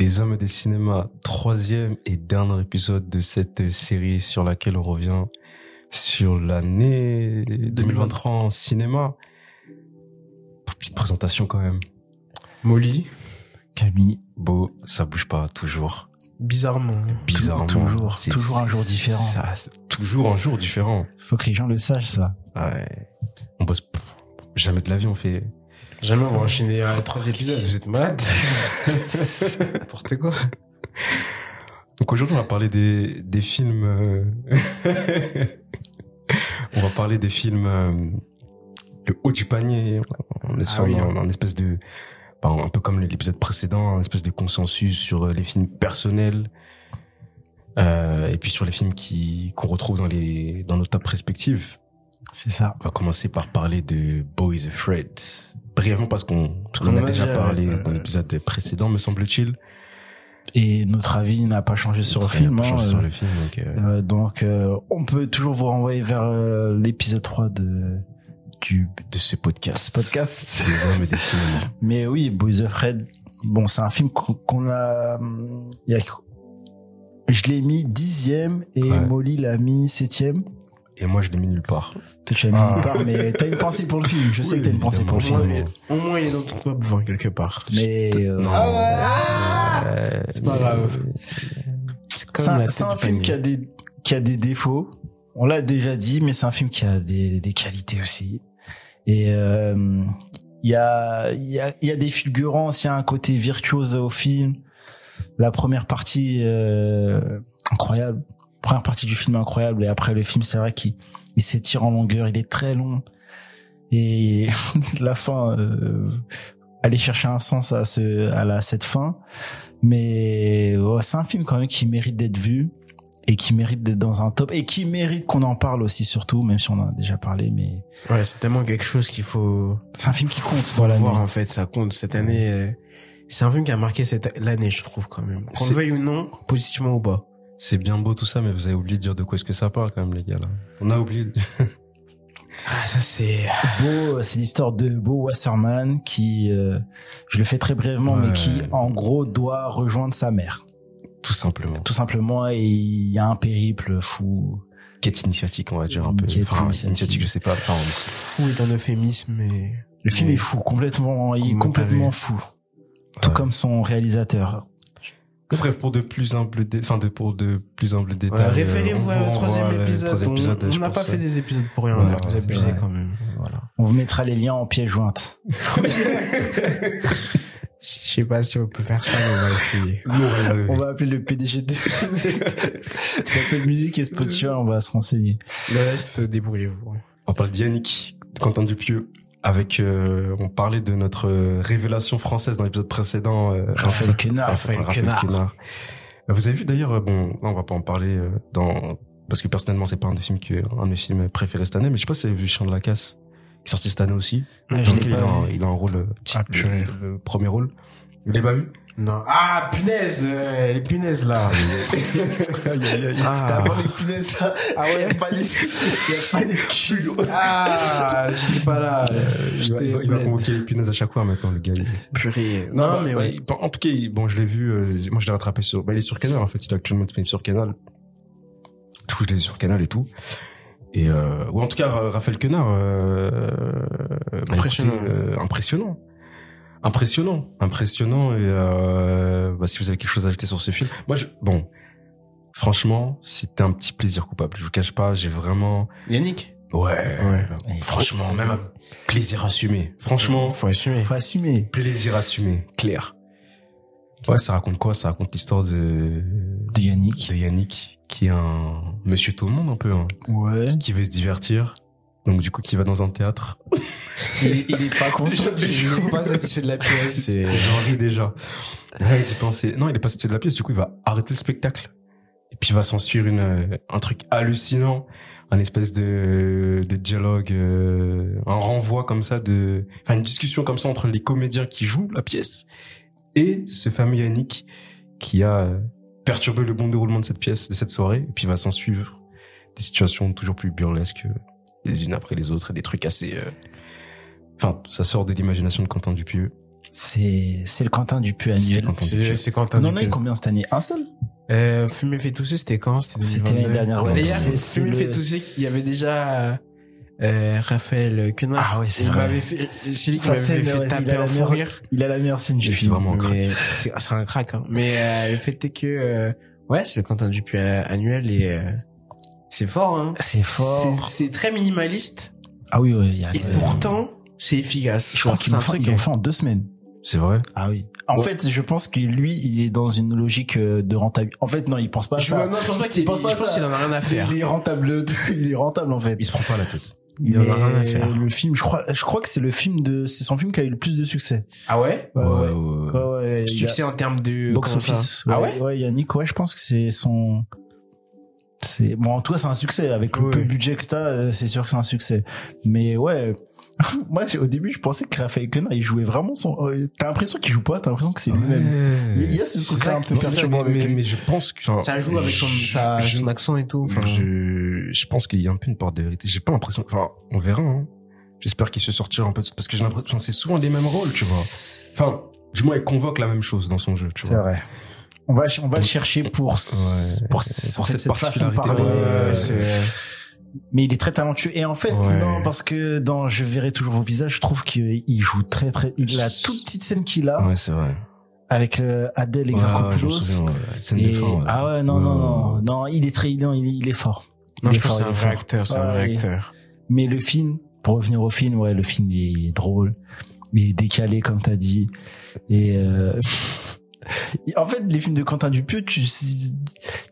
des hommes et des cinémas, troisième et dernier épisode de cette série sur laquelle on revient sur l'année 2023 en cinéma. Petite présentation quand même. Molly, Camille, Beau, ça bouge pas, toujours. bizarrement. Bizarrement. toujours, C'est- toujours un jour différent. Ça, toujours un jour différent. Faut que les gens le sachent, ça. Ouais. On bosse jamais de la vie, on fait. Jamais on va enchaîner à trois épisodes, vous êtes malade N'importe quoi. Donc aujourd'hui, on va parler des, des films. euh, on va parler des films. euh, Le haut du panier. En espèce, Ah oui. en- en espèce de. ben, un peu comme l'épisode précédent, un espèce de consensus sur euh, les films personnels. Euh, et puis sur les films qui qu'on retrouve dans les dans nos top respectives. C'est ça. On va commencer par parler de Boys Afraid. Brièvement parce qu'on en a a déjà parlé ouais, dans l'épisode précédent, me semble-t-il. Et notre avis n'a pas changé sur le film. pas hein, changé euh, sur le film. Donc, euh, euh, donc, euh, on peut toujours vous renvoyer vers l'épisode 3 de du de ce podcast. podcast. Des hommes et des cinémas. Mais oui, Boys of Red, bon, c'est un film qu'on a, il y a, je l'ai mis dixième et Ouais. Molly l'a mis septième. Et moi, je l'ai mis nulle part. Toi, tu l'as mis Ah. nulle part, mais t'as une pensée pour le film. Je sais que t'as une pensée pour le Au film. moins, il- au moins, il est dans ton top 20 quelque part. Mais, euh, Non. ah C'est pas grave. C'est comme C'est un, film qui a des qui a des défauts. On l'a déjà dit, mais c'est un film qui a des, des qualités aussi. Et euh, il y a il y a il y a des fulgurances, il y a un côté virtuose au film. La première partie euh, incroyable, première partie du film incroyable et après le film c'est vrai qu'il il s'étire en longueur, il est très long et la fin euh, aller chercher un sens à ce à la cette fin mais ouais, c'est un film quand même qui mérite d'être vu et qui mérite d'être dans un top et qui mérite qu'on en parle aussi surtout même si on en a déjà parlé mais Ouais, c'est tellement quelque chose qu'il faut, c'est un film qui compte faut voilà voir en fait, ça compte. Cette année, euh, c'est un film qui a marqué cette l'année, je trouve quand même. Qu'on le veuille ou non, positivement ou pas. C'est bien beau tout ça, mais vous avez oublié de dire de quoi est-ce que ça parle quand même, les gars. Là. On a oublié. de- Ah, ça c'est. Beau, c'est l'histoire de Beau Wasserman qui, euh, je le fais très brièvement, Ouais. mais qui en gros doit rejoindre sa mère, Tout simplement. tout simplement. Et il y a un périple fou. Quête initiatique, on va dire un peu. Quête Enfin, initiatique. initiatique, je sais pas. Enfin, Fou est un euphémisme, mais. Le film est fou, complètement, il est complètement fou, tout Ouais. comme son réalisateur. Bref, pour de plus humbles, dé... enfin, de, pour de plus humbles Ouais, détails. Référez-vous euh, on à vous le troisième renvoie, euh, épisode. troisième On- épisode, on je n'a pas fait des épisodes pour rien, Ouais, là. Vous abusez quand même. Voilà. On vous mettra les liens en pièce jointe. Je sais pas si on peut faire ça, mais on va essayer. On va. On appeler le PDG de, Apple Musique et Spotify, on va se renseigner. Le reste, débrouillez-vous. On parle d'Yannick, Quentin Dupieux. Avec, euh, on parlait de notre euh, révélation française dans l'épisode précédent. Euh, Raphaël Quenard. Raphaël Quenard. Euh, Vous avez vu d'ailleurs, euh, bon, là on va pas en parler euh, dans parce que personnellement c'est pas un des films que un de mes films préférés cette année, mais je sais pas si vous avez vu Chien de la casse, qui est sorti cette année aussi. Ah, dans l'ai lequel il, a, il a un rôle, petit, Ah, le premier rôle. Vous l'avez pas vu? Non. Ah, punaise, euh, les punaises, là. Ah. les punaises, ça. Ah ouais, y a pas d'excuse. Y a pas d'excuse. Ah, je sais pas là. il, va, J'étais il va- il va convoquer les punaises à chaque fois maintenant le gars. purée. Non, Non, bah, mais ouais. en tout cas, bon, je l'ai vu. euh, moi, je l'ai rattrapé sur. Bah, il est sur Canal en fait. Il a actuellement fait sur Canal. Du coup, je l'ai sur Canal et tout. Et euh, ou en tout cas, Ra- Raphaël Quenard. Euh, bah, Impressionnant. écoutez, euh, impressionnant. Impressionnant, impressionnant. Et euh, bah, si vous avez quelque chose à ajouter sur ce film, moi, je, bon, franchement, c'était un petit plaisir coupable. Je vous cache pas, j'ai vraiment, Yannick? ouais, Ouais. Ouais, franchement, même un plaisir assumé. Franchement, Faut assumer. Faut assumer. plaisir assumé, clair. Ouais, ça raconte quoi? Ça raconte l'histoire de De Yannick. de Yannick, qui est un monsieur tout le monde un peu, hein, Ouais. qui veut se divertir. Donc du coup, qui va dans un théâtre. Il, il est pas content. Je suis pas satisfait de la pièce. C'est. J'en ris déjà. Ouais, j'ai pensé. Non, il est pas satisfait de la pièce. Du coup, il va arrêter le spectacle. Et puis il va s'en suivre une euh, un truc hallucinant, un espèce de de dialogue, euh, un renvoi comme ça de, enfin une discussion comme ça entre les comédiens qui jouent la pièce et ce fameux Yannick qui a euh, perturbé le bon déroulement de cette pièce, de cette soirée. Et puis il va s'en suivre des situations toujours plus burlesques les unes après les autres et des trucs assez. euh, Enfin, ça sort de l'imagination de Quentin Dupieux. C'est c'est le Quentin Dupieux C'est annuel. Quentin C'est Dupieux. c'est Quentin On en a eu Dupieux. combien cette année? Un seul? Euh, Fumer fait tousser, c'était quand? C'était C'était 2022. l'année dernière. Ouais. Le- fait tousser, il y avait déjà euh, Raphaël Quenard. Ah ouais, c'est vrai. m'avait fait, c'est lui qui m'avait fait ouais, taper a la un fou rire. Il a la meilleure scène du C'est film. vraiment un crack. Mais c'est c'est un crack, hein. Mais euh, le fait est que, euh, ouais, c'est le Quentin Dupieux euh, annuel et euh, c'est fort, hein. C'est fort. C'est très minimaliste Ah oui, ouais, il y a. et pourtant c'est efficace. je crois qu'ils c'est l'ont fait, ils fait en deux semaines. C'est vrai. Ah oui. En Ouais. fait, je pense que lui, il est dans une logique euh, de rentabilité. En fait, non, il pense pas à Je, ça. non, je pense pas qu'il Il pense pas je pense ça. qu'il en a rien à faire. Il est rentable, il est rentable en fait. Il se prend pas la tête. Il en a rien à faire. Le film, je crois, je crois que c'est le film de, c'est son film qui a eu le plus de succès. Ah ouais? Ouais, ouais. ouais. Ouais, ouais, il a- Succès en termes de box office. Ah ouais? Ouais, Yannick, ouais, je pense que c'est son, c'est, bon, en tout cas, c'est un succès. Avec le peu de budget que t'as, euh, c'est sûr que c'est un succès. Mais ouais, moi, au début, je pensais que Raphaël Quenard, il jouait vraiment son, euh, t'as l'impression qu'il joue pas, t'as l'impression que c'est lui-même. Il y a- il y a ce C'est truc-là ça un peu perturbant mais, mais, je pense que Ça joue avec son, je- sa, je- son accent et tout. Enfin, je, je pense qu'il y a un peu une part de vérité. J'ai pas l'impression, enfin, on verra, hein. J'espère qu'il se sortira un peu, de- parce que j'ai l'impression, c'est souvent les mêmes rôles, tu vois. Enfin, du moins, il convoque la même chose dans son jeu, tu C'est vois. vrai. On va, on va le chercher pour, Ouais. pour, Pour cette, cette façon de parler. ouais, euh, mais il est très talentueux. Et en fait, Ouais. non, parce que dans Je verrai toujours vos visages, je trouve qu'il joue très, très, il a la toute petite scène qu'il a Ouais, c'est vrai. avec euh, Adèle Exarchopoulos. Scène Et- de fin, ouais. Ah ouais, non, Ouais, non, non, non, il est très, non, il est, il est fort. Non, je pense c'est un vrai fort. acteur, c'est un Ouais, vrai acteur. Mais le film, pour revenir au film, ouais, le film, il est, il est drôle. Il est décalé, comme t'as dit. Et, euh, en fait, les films de Quentin Dupieux, tu,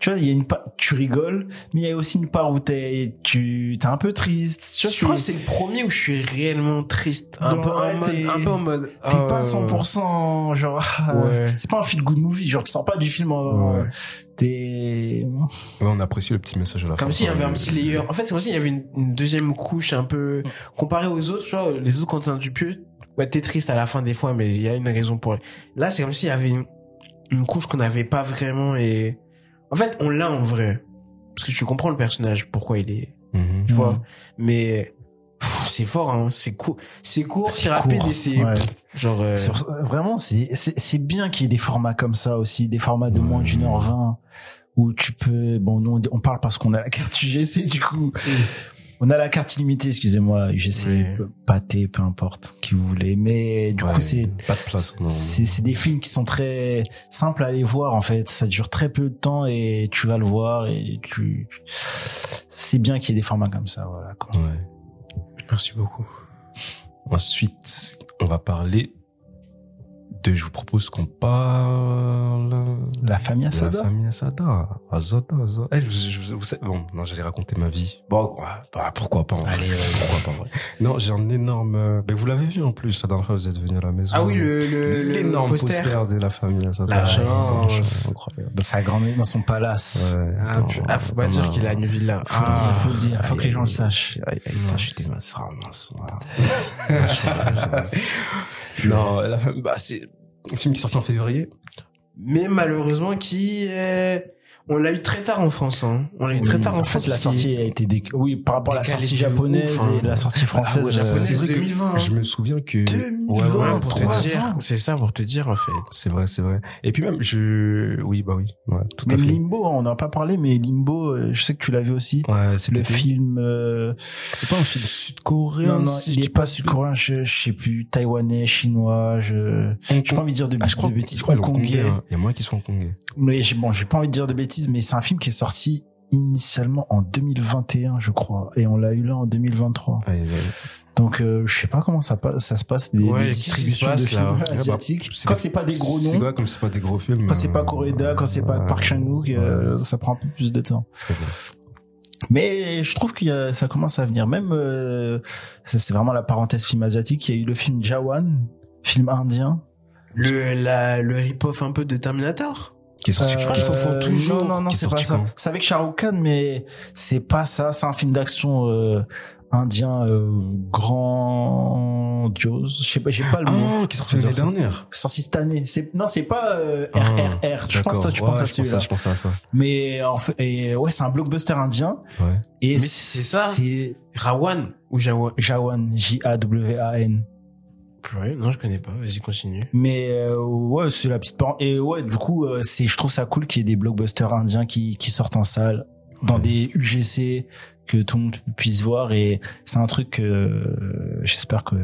tu vois, il y a une part, tu rigoles, mais il y a aussi une part où t'es, tu, t'es un peu triste. Tu vois, Je crois que c'est- le premier où je suis réellement triste. Un peu en mode, t'es- un peu en mode. T'es euh, pas 100% genre Ouais. c'est pas un feel good movie genre tu sors pas du film en- Ouais. t'es Ouais, on apprécie le petit message à la fin. Comme s'il y avait un petit layer. En fait, c'est comme s'il y avait une, une deuxième couche un peu comparé aux autres. Tu vois, les autres Quentin Dupieux, ouais, t'es triste à la fin des fois, mais il y a une raison pour. Là, c'est comme s'il y avait une, une couche qu'on n'avait pas vraiment et en fait, on l'a en vrai parce que tu comprends le personnage, pourquoi il est, Mhm. tu Mhm. vois. Mais pff, c'est fort, hein. C'est court, c'est court, C'est rapide court, et c'est ouais. genre. euh, C'est- vraiment c'est c'est c'est bien qu'il y ait des formats comme ça aussi des formats de moins d'une heure vingt où tu peux bon nous on- on parle parce qu'on a la carte UGC du coup on a la carte illimitée excusez-moi UGC Ouais. pâté peu importe qui vous voulez mais du Ouais, coup c'est pas de place. non. c'est c'est des films qui sont très simples à aller voir en fait ça dure très peu de temps et tu vas le voir et tu c'est bien qu'il y ait des formats comme ça voilà quoi. Ouais. Merci beaucoup. Ensuite, on va parler de, je vous propose qu'on parle la famille Asada la famille Asada. Asada, Asada. Eh, je, je- vous savez, bon, non, j'allais raconter ma vie. Bon, bah, pourquoi pas, en vrai. Allez, ouais. pourquoi pas, en vrai. Non, j'ai un énorme, ben, vous l'avez vu, en plus, la dernière fois, vous êtes venu à la maison. Ah oui, le, l'énorme poster. poster. de la famille Asada. La chance. Incroyable. dans sa grand dans son palace Ouais, Ah, non, ah, faut pas non, dire non. qu'il a une villa. faut le dire faut le dire faut que les gens le sachent aïe, aïe, Non. putain, j'étais mince, ah, mince, non, la famille, bah, c'est un film qui est sorti en février. mais malheureusement qui est... on l'a eu très tard en France hein. on l'a eu très tard en, en France fait la sortie a été déc... oui par rapport à la sortie japonaise ouf, hein. et la sortie française Ah ouais, euh, japonaise c'est vrai que 2020 hein. Je me souviens que 2020, Ouais, ouais, pour trois te dire ans. c'est ça pour te dire en fait c'est vrai, c'est vrai. Et puis même, je, oui, bah oui, ouais, tout à même fait. Limbo on n'en a pas parlé mais Limbo euh, je sais que tu l'as vu aussi Ouais, c'était le film euh, C'est pas un film sud-coréen. non non si il je est dis pas sud-coréen je, je sais plus taïwanais chinois je j'ai pas envie de dire de, Ah, je crois, de bêtises je crois, hongkongais. hein. Il y a moins qui sont hongkongais. mais bon j'ai pas envie de dire de bêtises mais c'est un film qui est sorti initialement en 2021 je crois et on l'a eu là en 2023 Ouais, ouais. Donc euh, je sais pas comment ça passe, ça se passe les, Ouais, distributions passe, de films là Ouais, bah, asiatiques. quand c'est pas des gros noms, comme c'est pas des gros films. quand c'est pas euh, Coréda, quand c'est pas Park Chan-wook, euh, ouais. ça prend un peu plus de temps. Mais je trouve qu'il y a, ça commence à venir. Même euh, c'est vraiment la parenthèse film asiatique. Il y a eu le film Jawan, film indien. le la le un peu de Terminator Qui est sorti, Euh, je crois qu'ils s'en font toujours, Non, non, non, c'est pas ça. C'est avec Shah Rukh Khan, mais c'est pas ça. C'est un film d'action euh, indien euh, grandiose. Je sais pas, j'ai pas le mot. Ah, qui est sorti l'année dernière. sorti cette année. C'est non, c'est pas euh, Ah, RRR. Je pense toi tu D'accord. penses Ouais, à je pense celui-là. Je pense à ça. Mais en fait, et ouais, c'est un blockbuster indien. Ouais. Et Mais c'est ça. C'est Rawan ou Jawan Jawan, J A W A N. Purée, non, je connais pas. Vas-y, continue. Mais euh, ouais, c'est la petite et ouais, du coup, euh, c'est je trouve ça cool qu'il y ait des blockbusters indiens qui qui sortent en salle dans Ouais. des UGC que tout le monde puisse voir et c'est un truc que euh, j'espère que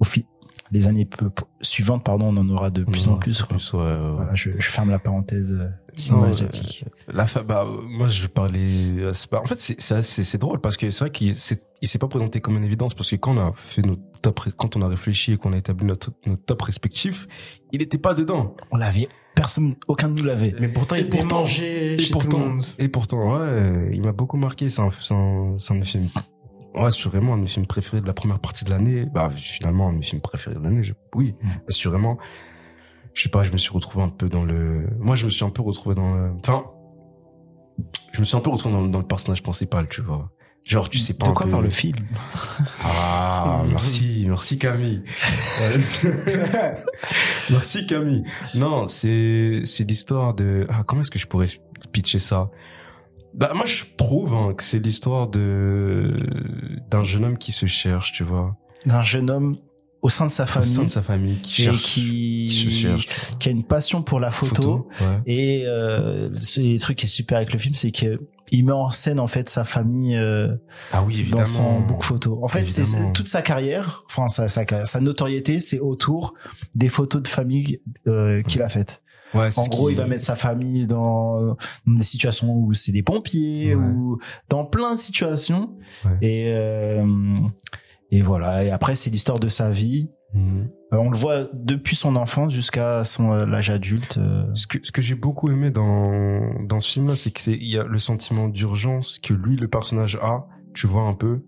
au fil les années suivantes pardon, on en aura de plus en plus. quoi. Plus, ouais. Voilà, je, je ferme la parenthèse cinéma Non, asiatique. euh, La fa- bah, moi, je parlais. euh, c'est pas- En fait, c'est c'est drôle parce que c'est vrai qu'il s'est il s'est pas présenté comme une évidence parce que quand on a fait notre top, quand on a réfléchi et qu'on a établi notre notre top respectif, il était pas dedans. On l'avait, personne, aucun de nous l'avait. Mais pourtant, Et il était pourtant- mangé Et chez tout le pourtant, monde. et pourtant, ouais, il m'a beaucoup marqué. C'est un, c'est un, c'est un de mes films. Ouais, assurément, un de mes films préférés de la première partie de l'année. Bah, finalement, un de mes films préférés de l'année. je- Oui, Mm. assurément. Je sais pas, je me suis retrouvé un peu dans le. Moi, je me suis un peu retrouvé dans le. Enfin, je me suis un peu retrouvé dans, dans le personnage principal, tu vois. Genre, tu sais pas de quoi peu. par le film Ah, merci, merci Camille. Euh, merci Camille. Non, c'est c'est l'histoire de ah comment est-ce que je pourrais pitcher ça? Bah moi je trouve hein, que c'est l'histoire de d'un jeune homme qui se cherche, tu vois, D'un jeune homme au sein de sa au famille, sein de sa famille qui cherche, qui, qui se cherche. qui a une passion pour la photo. ouais. Et euh, le truc qui est super avec le film, c'est que il met en scène en fait sa famille euh, Ah oui, évidemment. dans son book photo. En fait, c'est toute sa carrière, enfin sa, sa, sa notoriété, c'est autour des photos de famille euh, qu'il a faites. Ouais, En gros, il va mettre sa famille dans, dans des situations où c'est des pompiers Ouais. ou dans plein de situations. Ouais. Et euh, et voilà. Et après, c'est l'histoire de sa vie. Mhm. Euh, on le voit depuis son enfance jusqu'à son euh, l'âge adulte. euh. Ce que, ce que j'ai beaucoup aimé dans, dans ce film-là, c'est que c'est, il y a le sentiment d'urgence que lui, le personnage a, tu vois, un peu,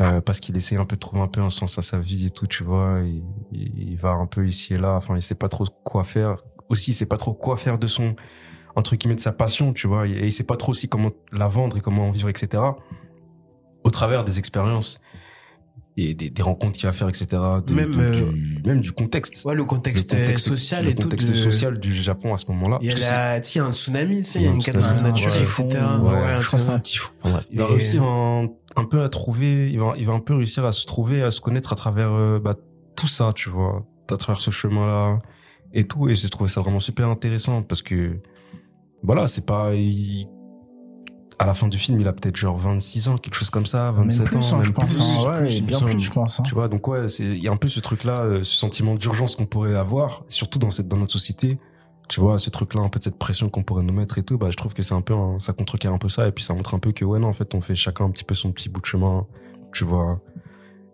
euh, parce qu'il essaie un peu de trouver un peu un sens à sa vie et tout, tu vois, et il va un peu ici et là, enfin, il sait pas trop quoi faire. Aussi, il sait pas trop quoi faire de son, entre guillemets, de sa passion, tu vois, et il sait pas trop aussi comment la vendre et comment en vivre, etc. Au travers des expériences et des, des rencontres qu'il va faire, etc. de- Même, de- euh, du, même du contexte Ouais, le contexte, le contexte social le et tout. contexte de- social du Japon à ce moment-là. Il y a la, tu sais, il y a un tsunami, tu sais, Il y a une catastrophe ouais, naturelle, etc. ouais, un je crois que c'est un typhon. c'est- il va Et- réussir un, un peu à trouver, il va, il va un peu réussir à se trouver, à se connaître à travers euh, bah, tout ça, tu vois, à travers ce chemin-là et tout. Et j'ai trouvé ça vraiment super intéressant parce que voilà, c'est pas il- à la fin du film, il a peut-être genre 26 ans, quelque chose comme ça, 27 même plus, ans, hein, même je pense. plus. hein, ouais, plus, bien plus, je pense. hein. Tu vois, donc ouais, c'est il y a un peu ce truc-là, euh, ce sentiment d'urgence qu'on pourrait avoir, surtout dans cette dans notre société. Tu vois, ce truc-là, un peu de cette pression qu'on pourrait nous mettre et tout, bah je trouve que c'est un peu un- ça contrecarre un peu ça et puis ça montre un peu que ouais non, en fait, on fait chacun un petit peu son petit bout de chemin, tu vois.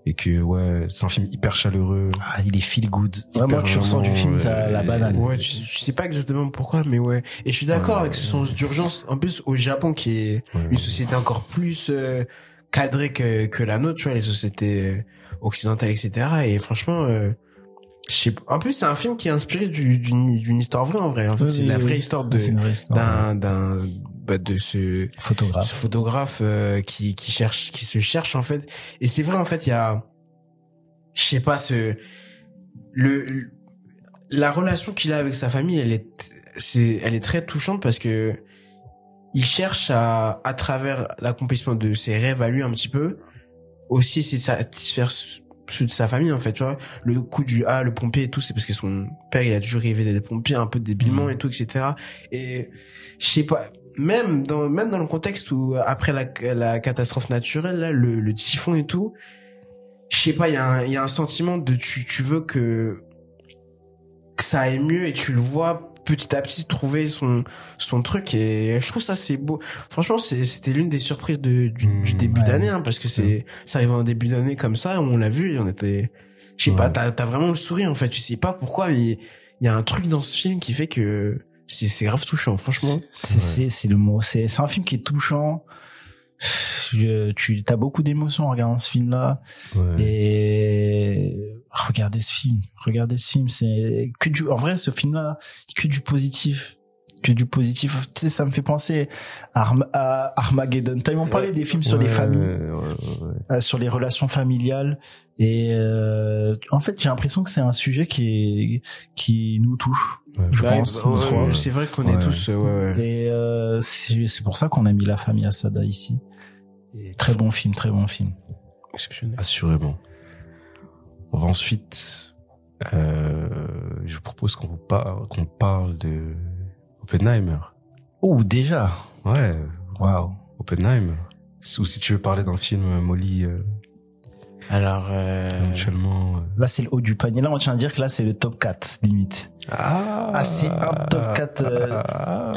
Et que ouais, c'est un film hyper chaleureux. Ah, il est feel good. Vraiment, tu ressens du film, t'as la banane. Ouais, tu, tu sais pas exactement pourquoi, mais ouais. Et je suis d'accord Ouais. avec ce sens d'urgence. En plus, au Japon, qui est Ouais. une société encore plus euh, cadrée que, que la nôtre, tu vois, les sociétés euh, occidentales, etc. Et franchement, euh, je sais pas. En plus, c'est un film qui est inspiré du- d'une d'une histoire vraie, en vrai. En fait, Oui, c'est oui, la oui. vraie histoire de C'est une vraie histoire. d'un d'un bah, de ce ce Photographe. photographe euh, qui qui cherche qui se cherche en fait et c'est vrai en fait il y a je sais pas ce le la relation qu'il a avec sa famille elle est c'est elle est très touchante parce que il cherche à à travers l'accomplissement de ses rêves à lui un petit peu aussi c'est satisfaire ceux de sa famille en fait tu vois le coup du ah le pompier et tout c'est parce que son père il a toujours rêvé d'être pompier un peu débilement Mhm. et tout etc et je sais pas même dans même dans le contexte où après la la catastrophe naturelle là le, le typhon et tout je sais pas il y a un il y a un sentiment de tu tu veux que que ça aille mieux et tu le vois petit à petit trouver son son truc et je trouve ça c'est beau. Franchement c'était l'une des surprises de, du, du Mmh, début ouais. d'année hein, parce que c'est ça arrive en début d'année comme ça on l'a vu et on était je sais pas t'as t'as vraiment le sourire en fait. Tu sais pas pourquoi mais il y a un truc dans ce film qui fait que c'est c'est grave touchant franchement C'est c'est c'est le mot. C'est c'est un film qui est touchant. Je- tu as beaucoup d'émotions en regardant ce film-là. Ouais. Et regardez ce film. Regardez ce film. C'est que du. En vrai, ce film-là, que du positif. Que du positif. Tu sais, ça me fait penser à, Arm- à Armageddon. T'as m'en parlé des films sur les Ouais, familles. ouais, ouais, ouais. euh, sur les relations familiales et euh, en fait j'ai l'impression que c'est un sujet qui est qui nous touche Ouais. je Ouais, pense bah, ouais, ouais, c'est vrai qu'on est Ouais. tous ouais, ouais. et euh, c'est pour ça qu'on a mis la famille Asada ici et très bon film très bon film exceptionnel Assurément. On va ensuite, euh, je vous propose qu'on vous parle, qu'on parle de Oppenheimer. Oh, déjà. Ouais, Waouh. Oppenheimer. Ou si tu veux parler d'un film euh, Molly, euh, Alors, euh, éventuellement. euh. Là, c'est le haut du panier. Là, on tient à dire que là, c'est le top 4, limite. Ah, Ah, c'est un top 4, euh. Ah,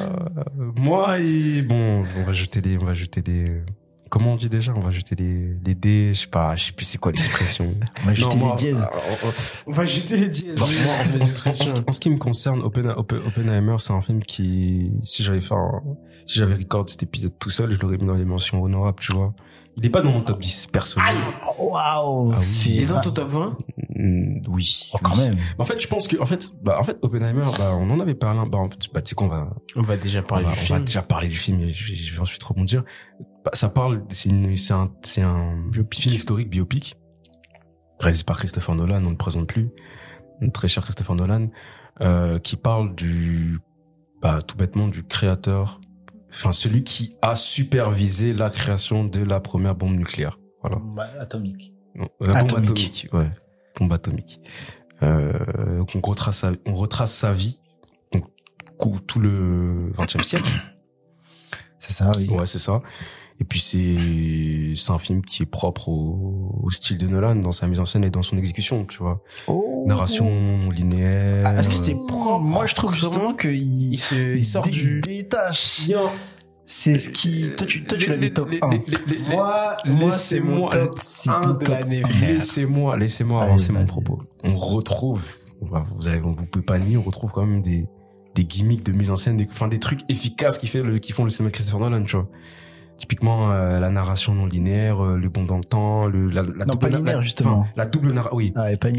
moi, et bon, on va jeter des, on va jeter des. Comment on dit déjà? On va jeter des, des dés. Je sais pas, je sais plus c'est quoi l'expression. On va jeter Non, les dièses. euh, on va jeter les dièses. Bon, moi, en, Les en- en- expressions. en- en ce qui me concerne, Oppen, Oppen- Oppenheimer, c'est un film qui, si j'avais fait un, si j'avais record cet épisode tout seul, je l'aurais mis dans les mentions honorables, tu vois. Il est pas dans mon top 10 personnel. Waouh. Ah Il est dans ton top 20 Mm, oui. Oh, quand même. En fait, je pense que, en fait, bah, en fait, Oppenheimer, bah, on en avait parlé, bah, en fait, bah, tu sais qu'on va, On va déjà on parler va, du on film. va déjà parler du film et je, vais- je vais ensuite rebondir. Bah, ça parle, c'est une- c'est un, c'est un film historique biopic réalisé par Christopher Nolan, on ne le présente plus, notre très cher Christopher Nolan, euh, qui parle du, bah, tout bêtement du créateur, enfin celui qui a supervisé la création de la première bombe nucléaire. Voilà. atomique. Non, euh, bombe Atomique. atomique, ouais, bombe atomique. Euh, donc on retrace sa, on retrace sa vie, donc tout le 20e siècle. C'est ça, oui. Ouais, c'est ça. Et puis c'est c'est un film qui est propre au, au style de Nolan dans sa mise en scène et dans son exécution, tu vois. Oh. Narration linéaire. Ah, est-ce que c'est euh, propre Moi, je trouve justement qu'il Il se, il sort dé- du... détache. C'est ce qui, toi, tu, toi, tu l'as mis top les- 1. les- les- les- Moi, laissez-moi- top c'est 1 ton de top l'année, un. frère. Laissez-moi, laissez-moi avancer mon propos. On retrouve, on va- vous avez, vous pouvez pas nier, on retrouve quand même des, des gimmicks de mise en scène, des, enfin, des trucs efficaces qui fait le, qui font le cinéma de Christopher Nolan, tu vois typiquement euh, la narration non linéaire, euh, le bond dans le temps, le, la, la non, double pas linéaire la, justement, la double narration, oui, ah, pas, ouais.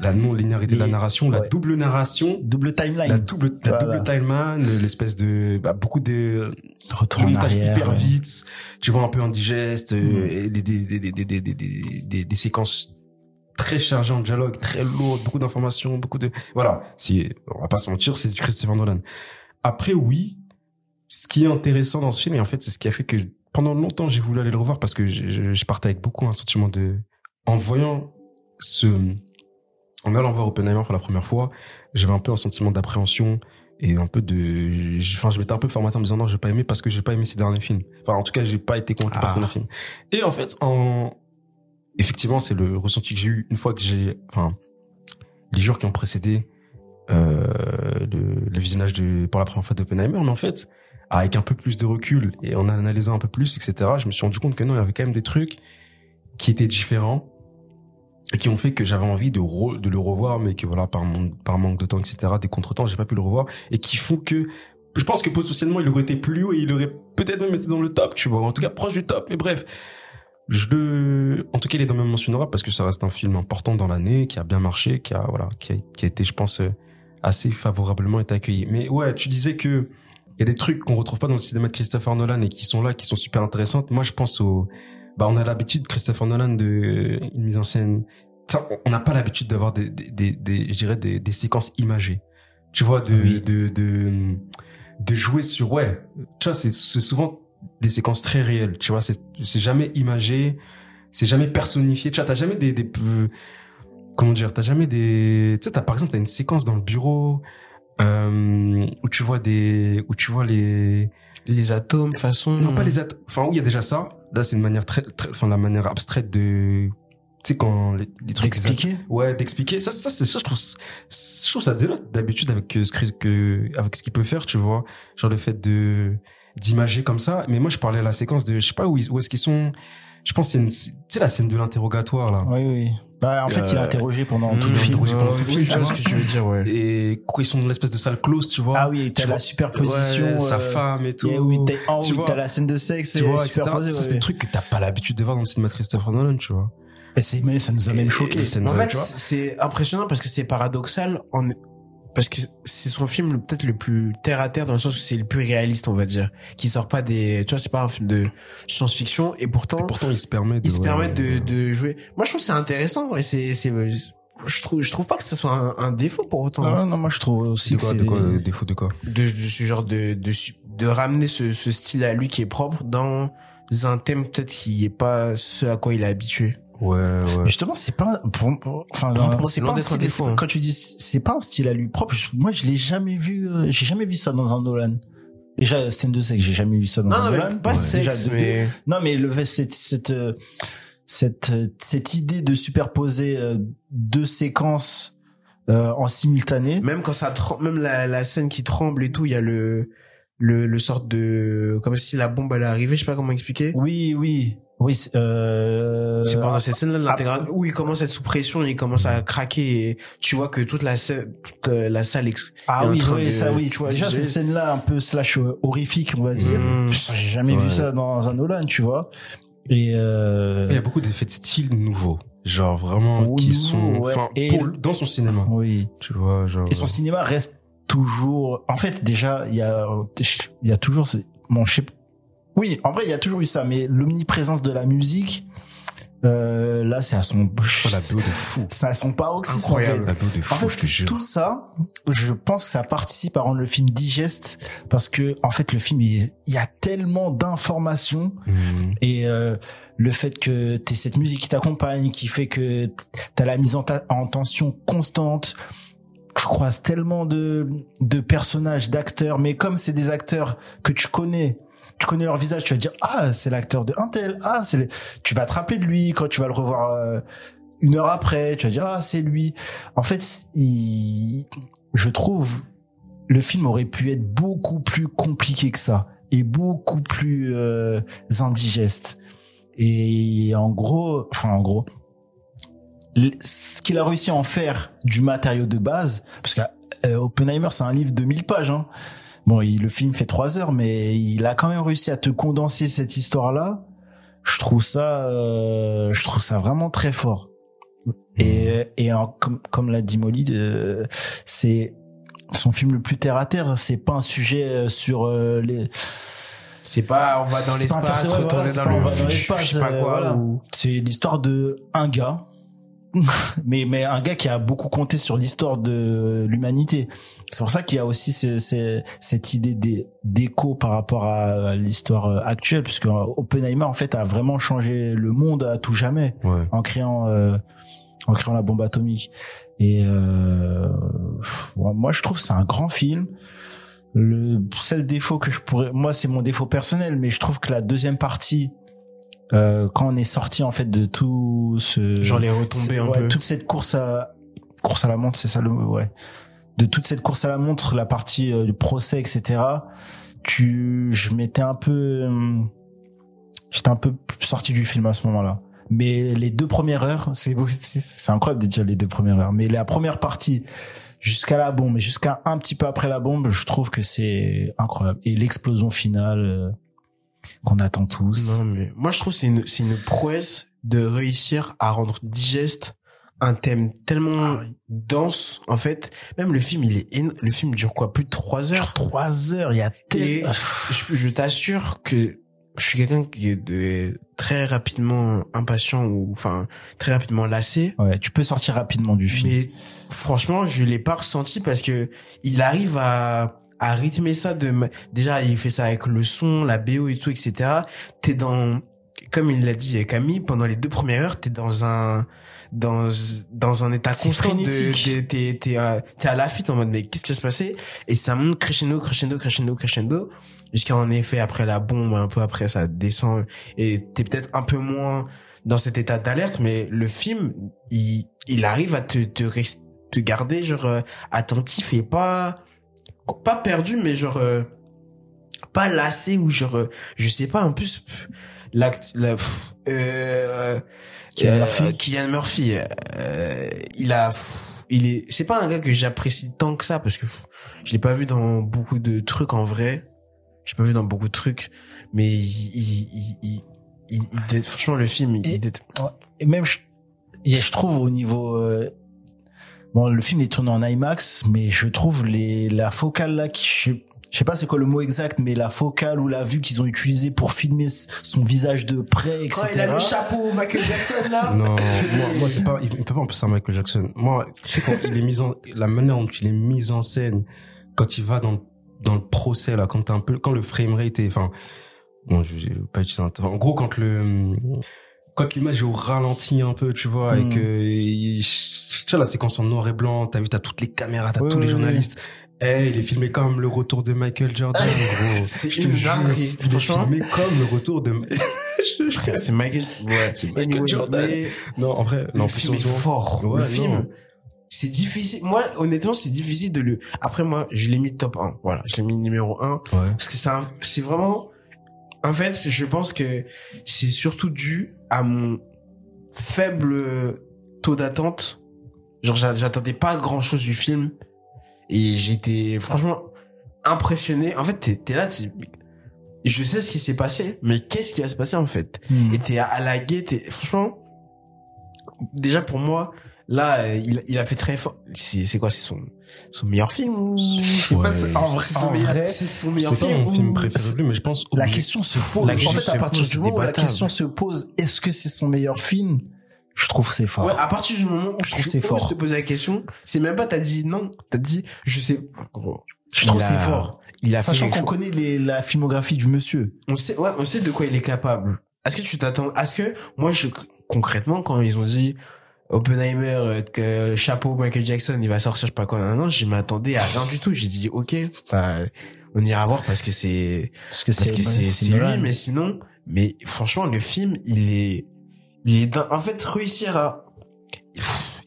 la non linéarité de la narration, la double narration, double timeline, la double, la double timeline, euh, l'espèce de bah, beaucoup de retour en arrière, hyper ouais. vite, tu vois un peu indigeste, euh, mm. des, des, des, des, des séquences très chargé en dialogue, très lourd, beaucoup d'informations, beaucoup de voilà. C'est on va pas se mentir, c'est du Christopher Nolan. Après oui, ce qui est intéressant dans ce film, et en fait, c'est ce qui a fait que pendant longtemps, j'ai voulu aller le revoir parce que je, je, je partais avec beaucoup un sentiment de, en voyant ce, en allant voir Oppenheimer pour la première fois, j'avais un peu un sentiment d'appréhension et un peu de, enfin, je m'étais un peu formaté en me disant non, j'ai pas aimé parce que j'ai pas aimé ces derniers films. Enfin, en tout cas, j'ai pas été convaincu par Ah. ces derniers films. Et en fait, en, effectivement, c'est le ressenti que j'ai eu une fois que j'ai, enfin, les jours qui ont précédé, euh, le, le visionnage de, pour la première fois d'Oppenheimer, mais en fait, avec un peu plus de recul et en analysant un peu plus, etc., je me suis rendu compte que non, il y avait quand même des trucs qui étaient différents et qui ont fait que j'avais envie de, re- de le revoir, mais que voilà, par, mon, par manque de temps, etc., des contretemps, j'ai pas pu le revoir et qui font que je pense que potentiellement il aurait été plus haut et il aurait peut-être même été dans le top, tu vois, en tout cas proche du top, mais bref. Je le, en tout cas, il est dans mes mentions honorables parce que ça reste un film important dans l'année, qui a bien marché, qui a, voilà, qui a, qui a été, je pense, euh, assez favorablement accueilli. Mais ouais, tu disais que y a des trucs qu'on retrouve pas dans le cinéma de Christopher Nolan et qui sont là, qui sont super intéressantes. Moi, je pense au, bah, on a l'habitude, Christopher Nolan, de une mise en scène. Ça, on- n'a pas l'habitude d'avoir des, des, des, des- je dirais, des, des séquences imagées. Tu vois, de, Oui. de, de, de jouer sur, ouais. Tu vois, c'est, c'est souvent des séquences très réelles. Tu vois, c'est, c'est jamais imagé, c'est jamais personnifié. Tu vois, t'as jamais des, des, euh, comment dire, t'as jamais des, tu sais, t'as, par exemple, t'as une séquence dans le bureau, euh, où tu vois des, où tu vois les, Les atomes, façon... non, pas les atomes. Enfin, oui, il y a déjà ça. Là, c'est une manière très, très, enfin, la manière abstraite de, tu sais, quand les, les trucs. Expliquer. Ouais, d'expliquer. Ça, ça, c'est, ça, je trouve, je trouve ça dénote d'habitude avec euh, ce que, avec ce qu'il peut faire, tu vois. Genre le fait de, d'imager comme ça. Mais moi, je parlais à la séquence de, je sais pas où, ils- où est-ce qu'ils sont. Je pense c'est une, tu sais, la scène de l'interrogatoire, là. Oui, oui. Bah, en fait, il a Euh, interrogé pendant Mmh, tout le film. interrogé pendant tout le oui, film, je tu vois vois. ce que tu veux dire, ouais. Et ils sont dans l'espèce de salle close, tu vois. Ah oui, t'as la vois- superposition. Ouais, sa euh, femme et tout. yeah, oui, t'as, Tu vois. t'as la scène de sexe tu et vois, etc. superposée. C'est ouais. des trucs que t'as pas l'habitude de voir dans le cinéma de Christopher Nolan, tu vois. Et c'est, mais ça nous a même Et- choqué. et En fait, tu vois. c'est impressionnant parce que c'est paradoxal. Parce que c'est son film peut-être le plus terre à terre dans le sens où c'est le plus réaliste, on va dire, qui sort pas des, tu vois, c'est pas un film de science-fiction et pourtant, Et pourtant, il se permet de. il se permet de, de jouer. Moi, je trouve que c'est intéressant et c'est, c'est, je trouve, je trouve pas que ce soit un, un défaut pour autant Ah, non, moi, je trouve aussi De que quoi, c'est de quoi, des- euh, défaut de quoi de, de ce genre de, de, de ramener ce, ce style à lui qui est propre dans un thème peut-être qui est pas ce à quoi il est habitué. Ouais, ouais. Justement, c'est pas, pour, pour- enfin, Non, pour moi, c'est pas un style, défaut, hein. quand tu dis, c'est pas un style à lui propre, je- moi, je l'ai jamais vu, euh, j'ai jamais vu ça dans un Nolan. Déjà, scène de sexe, j'ai jamais vu ça dans Non, un non, Nolan. pas sexe, mais... Non, mais le cette cette euh, cette euh, cette idée de superposer euh, deux séquences euh, en simultané. Même quand ça tremble, même la, la scène qui tremble et tout, il y a le, le, le sorte de, comme si la bombe allait arriver, je sais pas comment expliquer. Oui, oui, oui. c'est, Euh... Pendant cette scène-là l'intégrale où il commence à être sous pression, il commence à craquer et tu vois que toute la scène, toute euh, la salle ex- Ah oui, train oui, de- ça oui. Tu vois, déjà cette scène-là un peu slash euh, horrifique, on va dire. Mm. Putain, J'ai jamais Ouais. vu ça dans un Nolan, tu vois. Et euh... Il y a beaucoup d'effets de style nouveaux. Genre vraiment Oui, qui sont, ouais. enfin, Et- pour- dans son cinéma. oui. Tu vois, genre. Et son cinéma reste toujours. En fait, déjà, il y a, il y a toujours. Bon, je sais. Oui, en vrai, il y a toujours eu ça, mais l'omniprésence de la musique, euh, là, c'est à son. Oh, la de fou. C'est à son paroxysme. Incroyable. En La BO de fait, fou, en fait tout ça, je pense que ça participe à rendre le film digeste parce que, en fait, le film, il y a tellement d'informations Mhm. et euh, le fait que t'aies cette musique qui t'accompagne, qui fait que t'as la mise en, ta- en tension constante. Je croise tellement de, de personnages, d'acteurs, mais comme c'est des acteurs que tu connais, tu connais leur visage, tu vas dire ah c'est l'acteur de Intel, ah c'est, tu vas te rappeler de lui quand tu vas le revoir euh, une heure après, tu vas dire ah c'est lui. En fait, il, je trouve le film aurait pu être beaucoup plus compliqué que ça et beaucoup plus euh, indigeste. Et en gros, enfin en gros, ce qu'il a réussi à en faire du matériau de base, parce que euh, Oppenheimer c'est un livre de 1000 pages. Hein. Bon, il, le film fait trois heures, mais il a quand même réussi à te condenser cette histoire-là. Je trouve ça, euh, je trouve ça vraiment très fort. Et, et en- comme, comme l'a dit Molly, euh, c'est son film le plus terre à terre. C'est pas un sujet euh, sur euh, les. C'est pas, on va dans l'espace, retourner dans le futur, je sais pas quoi, voilà. ou- C'est l'histoire de un gars, mais mais un gars qui a beaucoup compté sur l'histoire de l'humanité. C'est pour ça qu'il y a aussi ce- ce- cette idée d'é- d'écho par rapport à l'histoire euh, actuelle, puisque Oppenheimer en fait a vraiment changé le monde à tout jamais Ouais. en créant euh, en créant la bombe atomique. Et euh, moi, je trouve que c'est un grand film. Le seul défaut que je pourrais, moi, c'est mon défaut personnel, mais je trouve que la deuxième partie, euh, quand on est sorti en fait de tout ce Genre les retombées un ouais, peu. toute cette course à course à la montre, c'est ça le mot, ouais. De toute cette course à la montre, la partie euh, du procès, etc. Tu, je m'étais un peu, hum, j'étais un peu sorti du film à ce moment-là. Mais les deux premières heures, c'est c'est incroyable de dire les deux premières heures. Mais la première partie, jusqu'à la bombe, et jusqu'à un petit peu après la bombe, je trouve que c'est incroyable. Et l'explosion finale euh, qu'on attend tous. Non, mais moi, je trouve c'est une, c'est une prouesse de réussir à rendre digeste un thème tellement Ah oui. dense, en fait. Même le film, il est, le film dure quoi? Plus de trois heures? Trois heures, il y a tellement... je, je t'assure que je suis quelqu'un qui est de, très rapidement impatient ou, enfin, très rapidement lassé. Ouais, tu peux sortir rapidement du film. Mais franchement, je l'ai pas ressenti parce que il arrive à, à rythmer ça de, déjà, il fait ça avec le son, la BO et tout, etc. T'es dans, comme il l'a dit Camille, pendant les deux premières heures, t'es dans un, dans, dans un état C'est constant de, t'es, t'es, à- t'es à la fuite en mode, mais qu'est-ce qui va se passer? Et ça monte crescendo, crescendo, crescendo, crescendo, jusqu'à en effet, après la bombe, un peu après, ça descend et t'es peut-être un peu moins dans cet état d'alerte, mais le film, il, il arrive à te, te, rest- te garder, genre, euh, attentif et pas, pas perdu, mais genre, euh, pas lassé ou genre, euh, je sais pas, en plus, l'acte, la, pff, euh, Cillian euh, Murphy. Murphy, euh, il a, pff, il est, c'est pas un gars que j'apprécie tant que ça parce que pff, je l'ai pas vu dans beaucoup de trucs en vrai. J'ai pas vu dans beaucoup de trucs, mais il, il, il, il, franchement le film, il, Et- il Et même, je, je trouve au niveau... euh, bon, le film est tourné en IMAX, mais je trouve les la focale là, qui, je, sais- pas c'est quoi le mot exact, mais la focale ou la vue qu'ils ont utilisée pour filmer son visage de près, etc. Quand il a le chapeau Michael Jackson là. Non, moi, moi c'est pas, il peut pas en plus à Michael Jackson. Moi, tu sais quand il est mis en, la manière dont il est mis en scène, quand il va dans, dans le procès là, quand t'as un peu, quand le framerate est, enfin, bon, je vais pas utiliser un, en gros quand le, quand l'image est au ralenti un peu, tu vois, et Mm. que tu vois la séquence en noir et blanc, t'as vu, t'as toutes les caméras, t'as Ouais, tous les journalistes. Eh, il est filmé comme le retour de Michael Jordan, gros. C'est Je te une jure, dinguerie. Il est filmé comme le retour de. C'est Michael, ouais. C'est Michael Anyway, Jordan. mais Non, en vrai, non, le film est fort. Ouais, le non. film, c'est difficile. Moi, honnêtement, c'est difficile de le. Après, moi, je l'ai mis top 1. Voilà, je l'ai mis numéro 1. Ouais. Parce que c'est un- c'est vraiment. En fait, je pense que c'est surtout dû à mon faible taux d'attente. Genre, j'a- j'attendais pas grand chose du film. Et j'étais franchement impressionné. En fait, t'es t'es là, tu- je sais ce qui s'est passé, mais qu'est-ce qui va se passer en fait? Hmm. et t'es à, à la t'es, franchement, déjà pour moi, là, il, il a fait très fort. C'est, c'est quoi, c'est son, son meilleur film ou? Ouais, pas, en vrai, c'est son meilleur, vrai, c'est son meilleur C'est pas film mon film préféré lui, mais je pense. La question se pose. La question en fait, se à partir du moment où la question se pose, est-ce que c'est son meilleur film? Je trouve c'est fort. Ouais, à partir du moment où Je je trouve c'est c'est fort. te poser la question, c'est même pas t'as dit non, t'as dit je sais. Gros, je trouve c'est a- fort. Il a fait Sachant qu'on connaît les, la filmographie du monsieur. On sait, ouais, on sait de quoi il est capable. Est-ce que tu t'attends, est-ce que, moi, je, concrètement, quand ils ont dit Oppenheimer, euh, que chapeau Michael Jackson, il va sortir, je sais pas quoi, non, non, je m'attendais à rien du tout. J'ai dit, ok, bah, on ira voir parce que c'est, Parce que parce que c'est, lui, mais sinon, mais franchement, le film, il est, il est dingue. En fait, réussir à,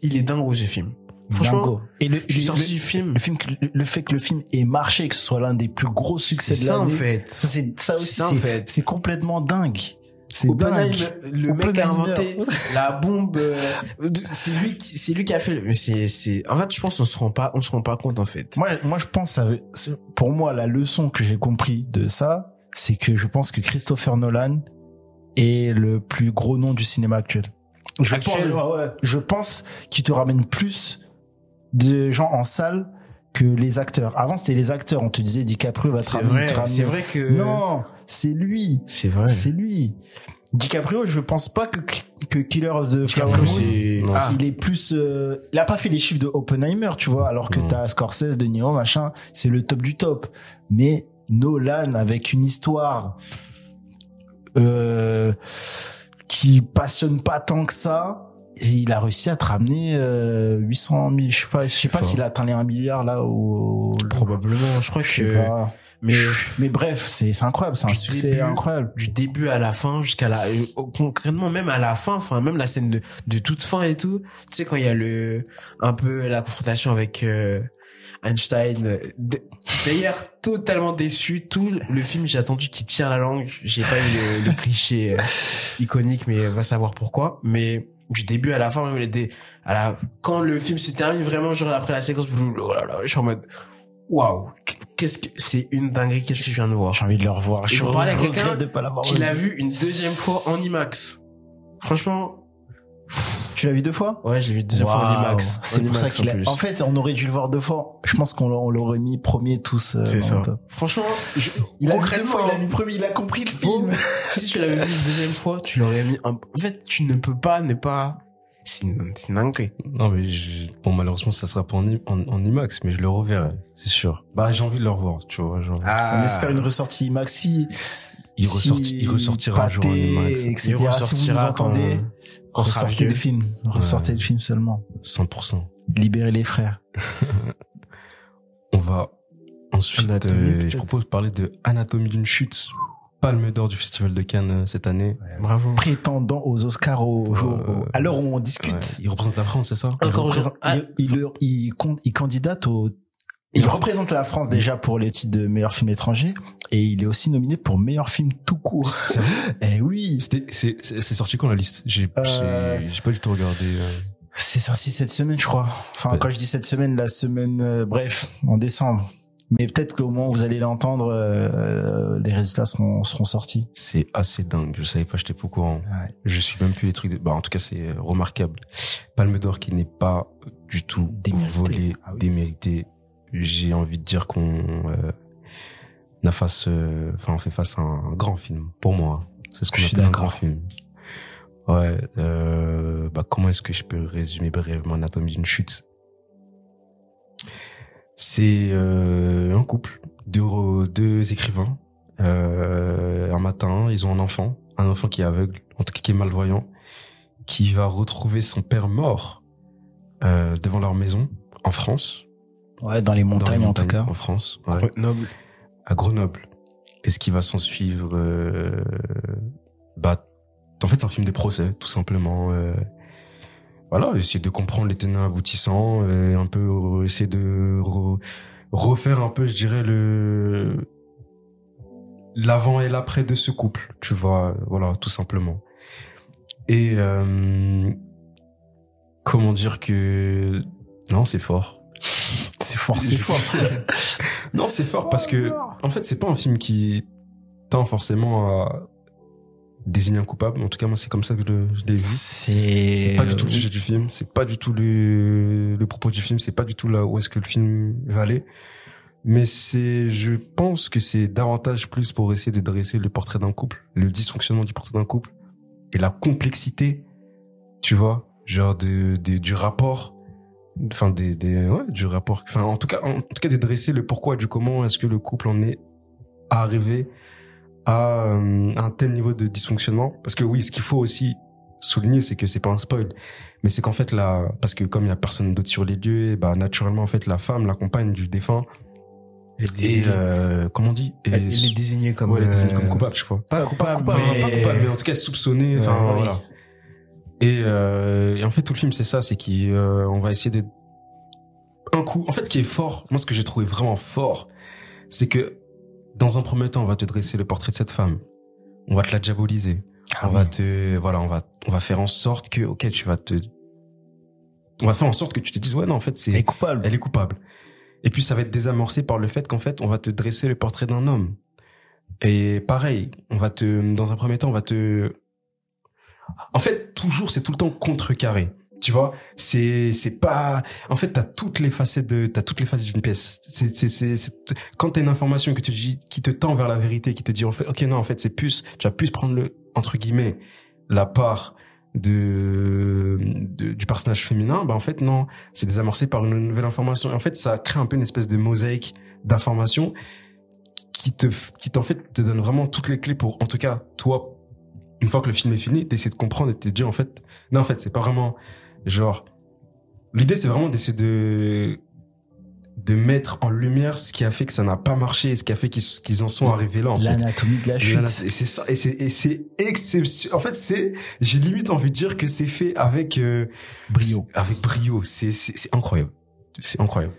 il est dingue, ce film. Franchement, Dingo. Et le, je suis le- sorti le- film. le film, le, le fait que le film ait marché, que ce soit l'un des plus gros succès de ça, en l'année. fait. Ça, c'est, ça aussi, C'est en fait. c'est complètement dingue. C'est dingue. le mec a inventé la bombe. euh, c'est lui qui, c'est lui qui a fait. le- Mais c'est, c'est. En fait, je pense qu'on se rend pas, on se rend pas compte en fait. Moi, moi, je pense, ça pour moi, la leçon que j'ai compris de ça, c'est que je pense que Christopher Nolan est le plus gros nom du cinéma actuel. Je Actuel. pense, ouais, ouais. je pense qu'il te ramène plus de gens en salle que les acteurs. Avant, c'était les acteurs. On te disait DiCaprio va te ramener, c'est vrai que. Non, c'est lui. c'est vrai. C'est lui. DiCaprio, je pense pas que, que Killer of the Flower Moon, Ah, il est plus euh, il a pas fait les chiffres de Oppenheimer tu vois alors que t'as Scorsese De Niro machin c'est le top du top mais Nolan avec une histoire euh, qui passionne pas tant que ça et il a réussi à te ramener euh, 800 000 je sais pas je sais pas s'il a atteint les 1 milliard là ou probablement. Je crois je sais que. pas Mais mais bref c'est c'est incroyable c'est un succès début. incroyable du début à la fin jusqu'à la euh, concrètement même à la fin enfin même la scène de de toute fin et tout tu sais quand il y a le un peu la confrontation avec euh, Einstein euh, d'ailleurs totalement déçu. Tout le film j'ai attendu qu'il tire la langue. J'ai pas eu le, le cliché euh, iconique mais va savoir pourquoi. Mais du début à la fin même les dé- à la quand le film se termine vraiment genre après la séquence oh là là, je suis en mode waouh qu'est-ce que c'est une dinguerie qu'est-ce que je viens de voir? J'ai envie de le revoir. Je faut parler à quelqu'un de pas l'avoir qui l'a vu une deuxième fois en IMAX. Franchement, tu l'as vu deux fois ouais, je l'ai vu deuxième fois en. IMAX. C'est En pour ça IMAX qu'il en a. En fait, on aurait dû le voir deux fois. Je pense qu'on l'a- on l'aurait mis premier tous. euh, c'est ça. top. Franchement, je, Il a vu deux concrètement, fois, il a vu premier, il a compris le film. si tu l'avais vu une deuxième fois, tu l'aurais mis un... En fait, tu ne peux pas ne pas... C'est dinguerie. Non, mais je- bon, malheureusement, ça sera pas en, I- en, en IMAX, mais je le reverrai, c'est sûr. Bah, j'ai envie de le revoir, tu vois. Genre, Ah, On espère une ressortie maxi. il, si ressorti, il ressortira un jour en IMAX. etc. Il Si vous nous ressortira entendez, quand on sera ressortez vieux. le film. Ressortez le film seulement. 100%. Libérez les frères. On va ensuite, Anatomie, euh, je propose de parler de Anatomie d'une chute. Palme d'or du Festival de Cannes euh, cette année. Bravo. Prétendant aux Oscars au jour, Euh, à l'heure où on Ouais, discute. il représente la France, c'est ça? Il représente-. Ah. il, il, il, con- il candidate au il représente la France déjà pour le titre de meilleur film étranger et il est aussi nominé pour meilleur film tout court. Eh oui, C'était, c'est, c'est sorti quand la liste? J'ai, Euh, j'ai, pas du tout regardé. euh. c'est sorti cette semaine, je crois. Enfin, quand je dis cette semaine, la semaine, euh, bref, en décembre. Mais peut-être qu'au moment où vous allez l'entendre, euh, les résultats seront, seront sortis. C'est assez dingue. Je savais pas, j'étais pas au courant. Ouais. Je suis même plus les trucs de, bah, en tout cas, c'est euh, remarquable. Palme d'or qui n'est pas du tout Démérité. volé, Ah oui. démérité. J'ai envie de dire qu'on, euh, face, euh, enfin, on fait face à un grand film. Pour moi. C'est ce qu'on appelle un grand film. Ouais, euh, bah, comment est-ce que je peux résumer brièvement Anatomie d'une chute? C'est euh, un couple, deux, deux écrivains. Euh, un matin, ils ont un enfant, un enfant qui est aveugle, en tout cas qui est malvoyant. qui va retrouver son père mort euh, devant leur maison en France. Ouais, dans les Dans les montagnes, en tout cas. En France, ouais, Noble. à Grenoble. Et ce qui va s'en suivre, euh, bah, en fait, c'est un film de procès, tout simplement. euh, voilà, essayer de comprendre les tenants aboutissants, et un peu euh, essayer de re- refaire un peu, je dirais, le l'avant et l'après de ce couple, tu vois, voilà, tout simplement. Et euh, comment dire que non, c'est fort. C'est fort, c'est fort. Non, c'est fort parce que en fait, c'est pas un film qui tend forcément à désigner un coupable. En tout cas, moi, c'est comme ça que je, le- je l'ai vu. C'est C'est pas du tout le sujet du film, c'est pas du tout le, le propos du film, c'est pas du tout là où est-ce que le film va aller. Mais c'est, je pense que c'est davantage plus pour essayer de dresser le portrait d'un couple, le dysfonctionnement du portrait d'un couple et la complexité, tu vois, genre de, de- du rapport, enfin des, des, ouais, du rapport, enfin en tout cas, en tout cas de dresser le pourquoi du comment est-ce que le couple en est arrivé à euh, un tel niveau de dysfonctionnement. Parce que oui, ce qu'il faut aussi souligner, c'est que c'est pas un spoil, mais c'est qu'en fait là, parce que comme il y a personne d'autre sur les lieux, et bah naturellement en fait la femme, la compagne du défunt, Elle est et désignée, euh, comment on dit, et elle, est désignée comme, ouais, elle est désignée euh, comme coupable, je crois. Pas coupable, coupable, mais... pas coupable, mais en tout cas soupçonné. Ouais, Enfin oui. Et, euh, et en fait tout le film c'est ça, c'est qu'on va essayer de un coup. En fait ce qui est fort, moi ce que j'ai trouvé vraiment fort, c'est que dans un premier temps on va te dresser le portrait de cette femme, on va te la diaboliser, Ah on va te voilà, on va on va faire en sorte que ok tu vas te on va faire en sorte que tu te dises ouais non en fait c'est Elle est coupable. elle est coupable. Et puis ça va être désamorcé par le fait qu'en fait, on va te dresser le portrait d'un homme. Et pareil, on va te, dans un premier temps, on va te, en fait, toujours, c'est tout le temps contrecarré. Tu vois, c'est c'est pas. En fait, t'as toutes les facettes de, t'as toutes les facettes d'une pièce. C'est c'est c'est quand t'as une information que tu dis, qui te tend vers la vérité, qui te dit en fait, ok non, en fait c'est plus, tu vas plus prendre le entre guillemets la part de, de- du personnage féminin. Bah en fait non, c'est désamorcé par une nouvelle information. Et en fait, ça crée un peu une espèce de mosaïque d'informations qui te, qui t'en fait te donne vraiment toutes les clés pour, en tout cas, toi, une fois que le film est fini, d'essayer de comprendre et de te dire en fait, non en fait c'est pas vraiment genre. L'idée c'est vraiment d'essayer de de mettre en lumière ce qui a fait que ça n'a pas marché et ce qui a fait qu'ils en sont arrivés là en fait. L'anatomie de la chute. c'est ça et c'est et c'est exceptionnel. En fait, c'est j'ai limite envie de dire que c'est fait avec euh, Brio. c'est- Avec brio, c'est c'est c'est incroyable. C'est incroyable.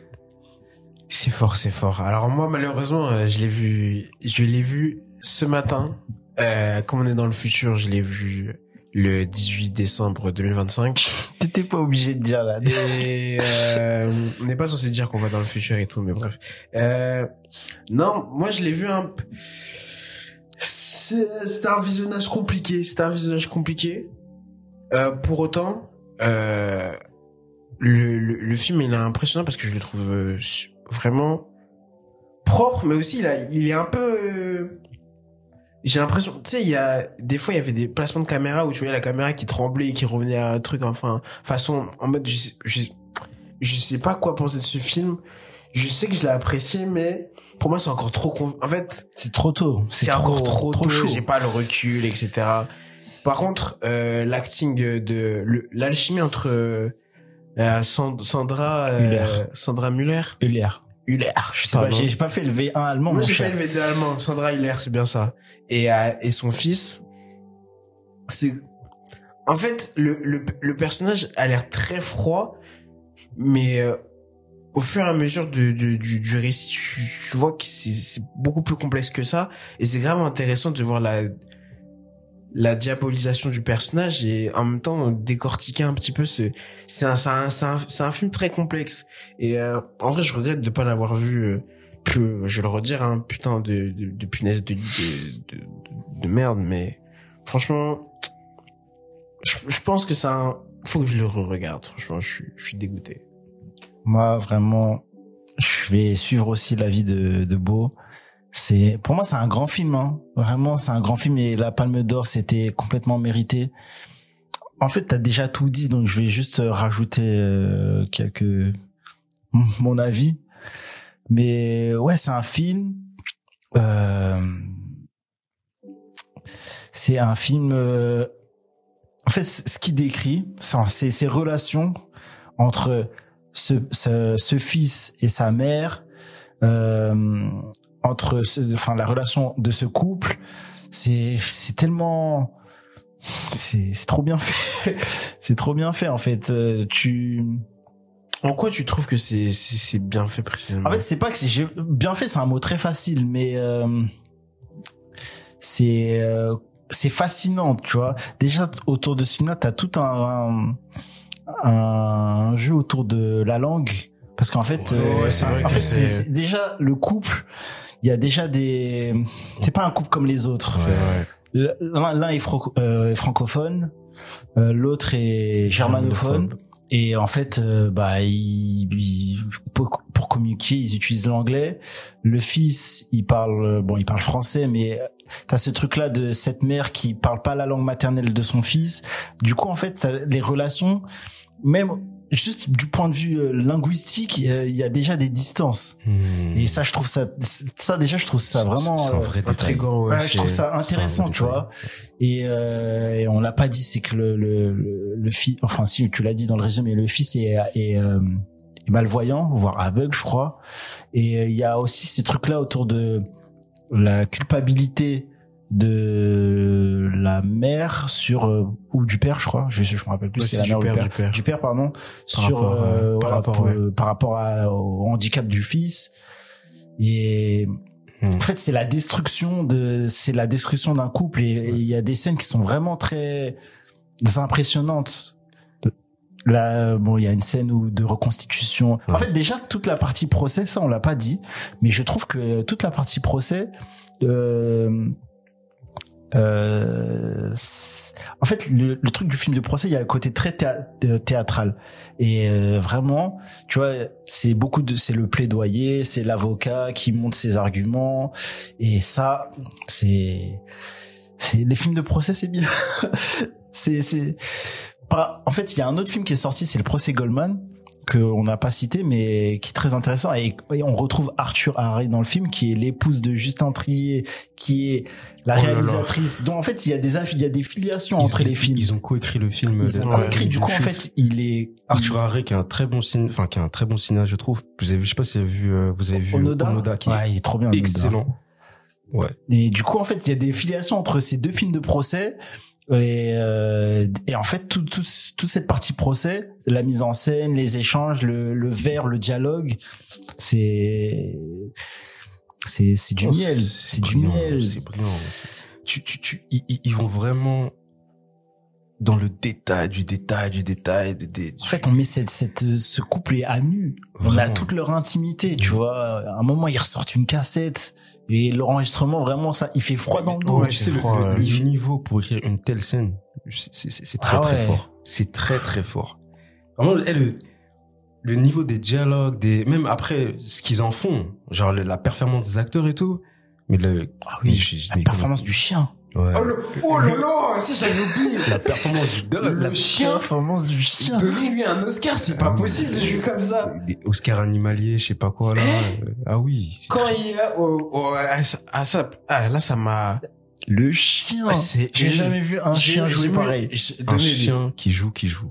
C'est fort, c'est fort. Alors moi, malheureusement, euh, je l'ai vu, je l'ai vu ce matin. Euh, comme on est dans le futur, je l'ai vu le 18 décembre 2025. T'étais pas obligé de dire là. Et euh, on n'est pas censé dire qu'on va dans le futur et tout, mais bref. Euh, non, moi je l'ai vu un. C'est- C'était un visionnage compliqué. C'était un visionnage compliqué. Euh, pour autant, euh, le, le, le film il est impressionnant parce que je le trouve euh, vraiment propre, mais aussi il, a, il est un peu. J'ai l'impression, tu sais, il y a des fois il y avait des placements de caméra où tu voyais la caméra qui tremblait et qui revenait à un truc, enfin, façon en mode je, sais- je, je sais pas quoi penser de ce film. Je sais que je l'ai apprécié, mais pour moi c'est encore trop. conv- En fait, C'est trop tôt. c'est encore trop, trop tôt, chaud. J'ai pas le recul, etc. Par contre, euh, l'acting de l'alchimie entre euh, Sand- Sandra euh. Sandra Muller, Euler. Je sais pas, j'ai pas fait le V1 allemand, Moi j'ai fait le V2 allemand, Sandra Hiller, c'est bien ça. Et euh, et son fils, c'est en fait le le le personnage a l'air très froid, mais euh, au fur et à mesure de, de- du, du récit, tu, tu vois que c'est c'est beaucoup plus complexe que ça. Et c'est vraiment intéressant de voir la, la diabolisation du personnage et en même temps décortiquer un petit peu ce, c'est un, c'est un, un, un film très complexe. Et euh, en vrai, je regrette de pas l'avoir vu euh, plus, je le redire, hein, putain de, de, de punaise de, de, de, de, de merde, mais franchement, je, je pense que un, faut que je le re-regarde. Franchement, je suis, je suis dégoûté. Moi, vraiment, je vais suivre aussi l'avis de, de Beau. C'est, pour moi, c'est un grand film, hein. Vraiment, c'est un grand film et la Palme d'Or, c'était complètement mérité. En fait, t'as déjà tout dit, donc je vais juste euh, rajouter euh, quelques, mon avis. Mais ouais, c'est un film. Euh, c'est un film. euh, en fait, ce qu'il décrit, c'est ces relations entre ce, ce, ce, fils et sa mère, euh, entre, ce, enfin, la relation de ce couple, c'est, c'est tellement, c'est, c'est trop bien fait. c'est trop bien fait, en fait. Euh, tu, en quoi tu trouves que c'est, c'est, bien fait précisément? En fait, c'est pas que c'est bien fait, c'est un mot très facile, mais, euh, c'est, euh, c'est fascinant, tu vois. Déjà autour de ce film-là, t'as tout un, un, jeu autour de la langue, parce qu'en fait, euh, en fait, c'est déjà le couple. Il y a déjà des, c'est pas un couple comme les autres. L'un est euh, francophone, euh, l'autre est germanophone. Et en fait, bah, pour, pour, communiquer, ils utilisent l'anglais. Le fils, il parle, bon, il parle français, mais t'as ce truc là de cette mère qui parle pas la langue maternelle de son fils du coup en fait les relations même juste du point de vue euh, linguistique il y, a déjà des distances. Hmm. et ça je trouve ça ça déjà je trouve ça vraiment un vrai euh, ouais, je trouve ça intéressant tu vois. et, euh, et on l'a pas dit c'est que le le, le, fils enfin si tu l'as dit dans le résumé le fils est, est euh, malvoyant, voire aveugle, je crois. Et il y a aussi ces trucs-là autour de la culpabilité de la mère sur euh, ou du père je crois. Je je me rappelle plus c'est la mère du, père, du père. Du père pardon. Par sur rapport, euh, par, rapport, par rapport à, au handicap du fils. Et hmm. en fait c'est la destruction de c'est la destruction d'un couple. Et il y a des scènes qui sont vraiment très impressionnantes. Là, bon, il y a une scène où de reconstitution. En fait, déjà toute la partie procès, ça on l'a pas dit, mais je trouve que toute la partie procès, euh, euh, en fait, le, le, truc du film de procès, il y a un côté très euh, théâtral. Et euh, vraiment, tu vois, c'est beaucoup de, c'est le plaidoyer, c'est l'avocat qui monte ses arguments. Et ça, c'est, c'est les films de procès, c'est bien. c'est, c'est en fait, il y a un autre film qui est sorti, c'est le procès Goldman qu'on n'a pas cité mais qui est très intéressant. Et, on retrouve Arthur Harry dans le film qui est l'épouse de Justin Trier qui est la oh réalisatrice. Donc en fait il y a des il y a des filiations entre les films. ils ont coécrit le film ils ont coécrit du coup en fait il est Arthur Harry qui est un très bon ciné enfin qui est un très bon cinéaste je trouve. Vous avez vu je sais pas si vous avez vu euh, vous avez vu Onoda, qui ouais, il est trop bien excellent. Ouais. Et du coup en fait il y a des filiations entre ces deux films de procès et, euh, et en fait, tout, tout, toute cette partie procès, la mise en scène, les échanges, le, le verre, le dialogue, c'est c'est c'est du oh, miel, c'est du miel. C'est brillant. Tu, tu, tu, ils, ils, vont vraiment dans le détail du détail du détail. Des, En fait, on met cette, cette ce couple est à nu. On a toute leur intimité, tu vois. À un moment, ils ressortent une cassette et l'enregistrement, vraiment, ça, il fait froid dans le dos. tu sais, le, niveau pour écrire une telle scène, c'est très, ah très fort. C'est très, très fort. Vraiment, le, le niveau des dialogues, des, même après, ce qu'ils en font, genre la performance des acteurs et tout, mais le, ah oui, la performance du chien. Ouais. Oh, le, oh là là, si j'avais oublié. La performance du dog. Le la chien. performance du chien. Donner lui un Oscar, c'est pas possible de jouer comme ça. Des Oscars animaliers, je sais pas quoi, là. Eh ah oui. Quand il est, oh, oh, ah, ça, ah, là, ça m'a, le chien. J'ai jamais vu un chien jouer pareil. Un chien qui joue, qui joue.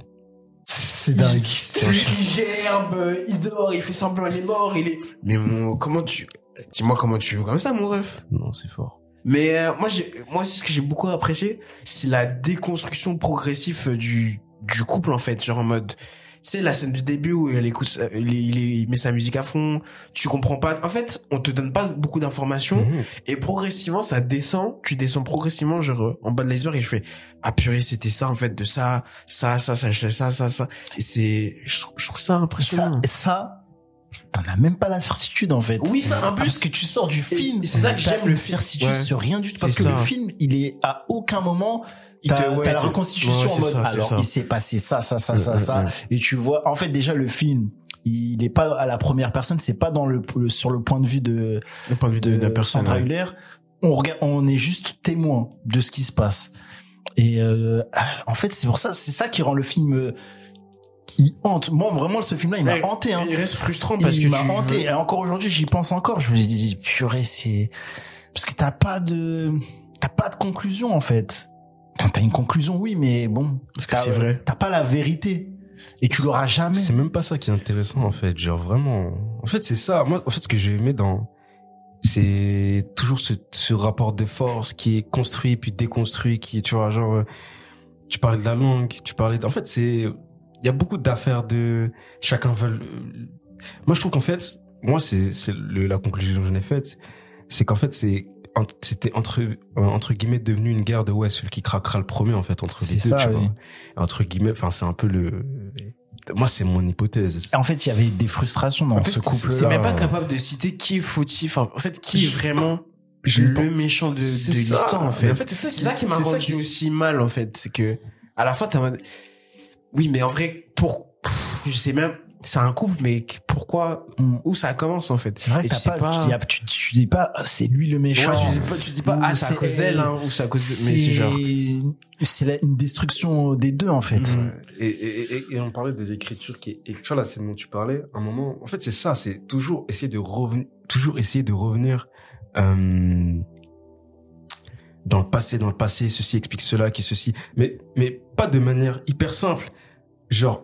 C'est dingue. Celui qui gerbe, il dort, il fait semblant il est mort, il est... Mais mon, comment tu... Dis-moi comment tu joues comme ça, mon ref? Non, c'est fort. Mais euh, moi, moi aussi, ce que j'ai beaucoup apprécié, c'est la déconstruction progressive du du couple en fait, genre en mode, sais, la scène du début où il écoute, il, il, met sa musique à fond, tu comprends pas. En fait, on te donne pas beaucoup d'informations mhm. et progressivement ça descend, tu descends progressivement genre en bas de l'iceberg et je fais ah purée c'était ça en fait de ça, ça, ça, ça, ça, ça, ça, ça. Et c'est, je, trouve ça impressionnant. Ça, ça t'en as même pas la certitude en fait. Oui, ça un peu parce que tu sors du film, c'est ça que j'aime le certitude sur rien du tout. Parce que le film, il est à aucun moment t'as ouais, la reconstitution en mode alors il s'est passé ça ça ça ça ça. et tu vois en fait déjà le film il est pas à la première personne. C'est pas dans le, sur le point de vue de le point de vue de, la personne on regarde on est juste témoin de ce qui se passe. Et euh, en fait c'est pour ça c'est ça qui rend le film il hante. Moi, vraiment, ce film-là, il m'a hanté. Hein. Il reste frustrant parce il que m'a hanté. Et encore aujourd'hui, j'y pense encore. Je me dis, purée, c'est parce que t'as pas de, t'as pas de conclusion en fait. quand t'as une conclusion, oui, mais bon, Est-ce que c'est vrai T'as pas la vérité et tu l'auras jamais. C'est même pas ça qui est intéressant en fait, genre vraiment. En fait, c'est ça. Moi, en fait, ce que j'ai aimé dans, c'est toujours ce, ce rapport de force qui est construit puis déconstruit, qui, tu vois, genre, euh, tu parlais de la langue, tu parlais. En fait, c'est, il y a beaucoup d'affaires de chacun veut. le- Moi, je trouve qu'en fait, moi, c'est c'est le- la conclusion que j'en ai faite, c'est qu'en fait, c'est c'était entre euh, entre guillemets devenu une guerre de ouais celui qui craquera le premier en fait entre les deux ça, tu oui. vois entre guillemets enfin c'est un peu le moi c'est mon hypothèse En fait, il y avait des frustrations dans En fait, ce couple. C'est Ça, même pas euh, capable de citer qui est fautif. En fait, qui est vraiment je le méchant de, de l'histoire, en fait. Mais en fait, c'est ça qui- C'est ça qui m'a rendu qui- aussi mal, en fait. C'est que, à la fin, t'as, oui, mais en vrai, pour, pff, je sais même, c'est un couple, mais pourquoi, Mm. où ça commence, en fait? C'est vrai que tu sais pas, pas- tu, dis, ah, tu, tu dis pas, ah, c'est lui le méchant. Ouais, tu dis pas, tu dis pas, ah, c'est à cause d'elle, elle. hein, ou c'est à cause de, mais c'est genre, c'est une destruction des deux, en fait. Mm. Et, et, et, et on parlait de l'écriture qui est, et tu vois la scène dont tu parlais, un moment, en fait, c'est ça, c'est toujours essayer de revenir, toujours essayer de revenir, euh, dans le passé, dans le passé, ceci explique cela, qui ceci, mais, mais pas de manière hyper simple. Genre,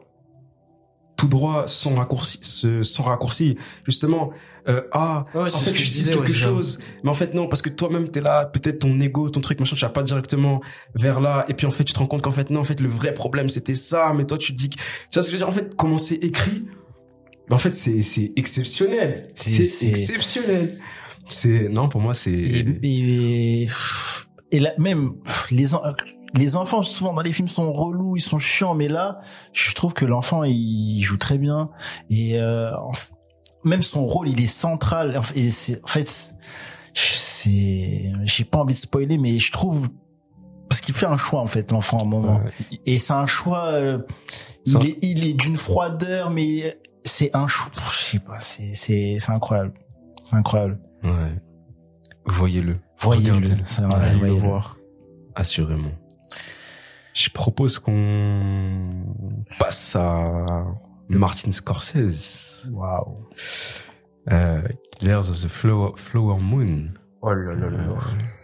tout droit, sans raccourci, sans raccourci. Justement, euh, ah, Ouais, en fait, que tu je dis disais, quelque ouais, chose, mais en fait non, parce que toi-même t'es là, peut-être ton ego, ton truc, machin, tu vas pas directement vers là, et puis en fait tu te rends compte qu'en fait non, en fait le vrai problème c'était ça, mais toi tu te dis, que... tu vois ce que je veux dire, en fait comment c'est écrit, mais en fait c'est c'est exceptionnel, C'est- exceptionnel, c'est non pour moi c'est Et, et, et là, même les les enfants souvent dans les films sont relous, ils sont chiants, mais là, je trouve que l'enfant il joue très bien. Et euh, même son rôle il est central. En fait, et c'est en fait c'est j'ai pas envie de spoiler, mais je trouve parce qu'il fait un choix en fait l'enfant à un moment. Et c'est un choix euh, Ça- il est il est d'une froideur mais c'est un choix je sais pas c'est c'est c'est incroyable. Incroyable. Ouais, voyez-le, voyez-le Allez vrai le voir. assurément. Je propose qu'on passe à Martin Scorsese. Waouh. Euh, Killers of the Flower, Flower Moon. Oh là là là là.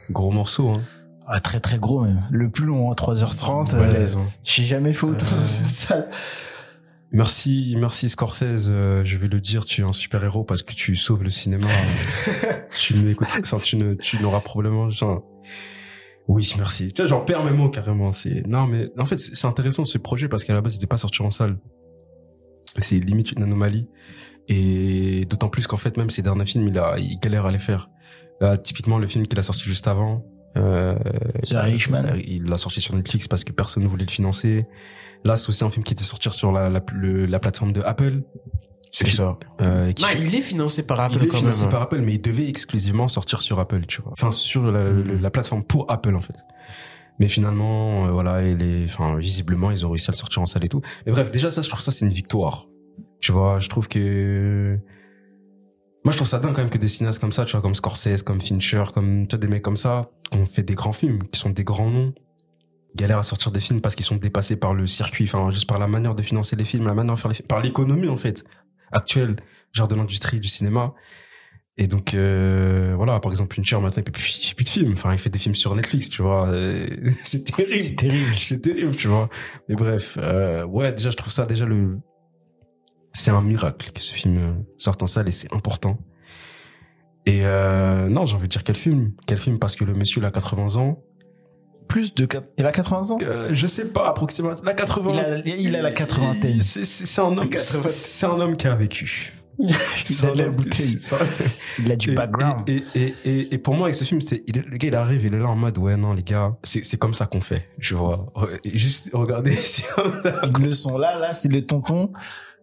Gros morceau, hein. Ah, très très gros même. Le plus long, hein, 3h30. euh, hein. J'ai jamais fait autant Euh. dans une salle. Merci, merci Scorsese. euh, je vais le dire, tu es un super héros parce que tu sauves le cinéma. tu n'écoutes, enfin, tu ne, tu n'auras probablement, genre, oui, merci. Tu vois, j'en perds mes mots carrément. C'est, non, mais, en fait, c'est intéressant ce projet parce qu'à la base, il n'était pas sorti en salle. C'est limite une anomalie. Et d'autant plus qu'en fait, même ses derniers films, il a, il galère à les faire. Là, typiquement, le film qu'il a sorti juste avant, euh, The euh, il l'a sorti sur Netflix parce que personne ne voulait le financer. Là, c'est aussi un film qui était sortir sur la, la, le- la plateforme de Apple. C'est ça. Euh, qui Non, fait- il est financé par Apple il est quand financé même. par Apple, mais il devait exclusivement sortir sur Apple, tu vois. Enfin, sur la, le- la plateforme pour Apple, en fait. Mais finalement, euh, voilà, il est, enfin, visiblement, ils ont réussi à le sortir en salle et tout. Mais bref, déjà, ça, je trouve ça, c'est une victoire. Tu vois, je trouve que, moi, je trouve ça dingue quand même que des cinéastes comme ça, tu vois, comme Scorsese, comme Fincher, comme, tu vois, des mecs comme ça, qui ont fait des grands films, qui sont des grands noms, galèrent à sortir des films parce qu'ils sont dépassés par le circuit, enfin, juste par la manière de financer les films, la manière de faire les films, par l'économie, en fait, actuelle, genre de l'industrie du cinéma. Et donc, euh, voilà, par exemple, Fincher, maintenant, il fait plus, il fait plus de films. Enfin, il fait des films sur Netflix, tu vois. euh, C'est terrible. C'est terrible. C'est terrible, tu vois. Mais bref, euh, ouais, déjà, je trouve ça déjà le, c'est un miracle que ce film sorte en salle et c'est important. Et euh, non, j'ai envie de dire quel film, quel film? Parce que le monsieur il a 80 ans. Plus de... quatre- Il a 80 ans? Euh, je sais pas approximativement. La 80. Il a- il a la quatre-vingtaine. C'est c'est c'est un homme. 80. C'est un homme qui a vécu. Il C'est a de la bouteille. Il a du et, background. Et, et, et, et pour moi, avec ce film, c'était, le gars, il arrive, il est là en mode, ouais, non, les gars, c'est, c'est comme ça qu'on fait, tu vois. Juste, regardez, c'est comme ça. Une leçon. Là, là, c'est le tonton,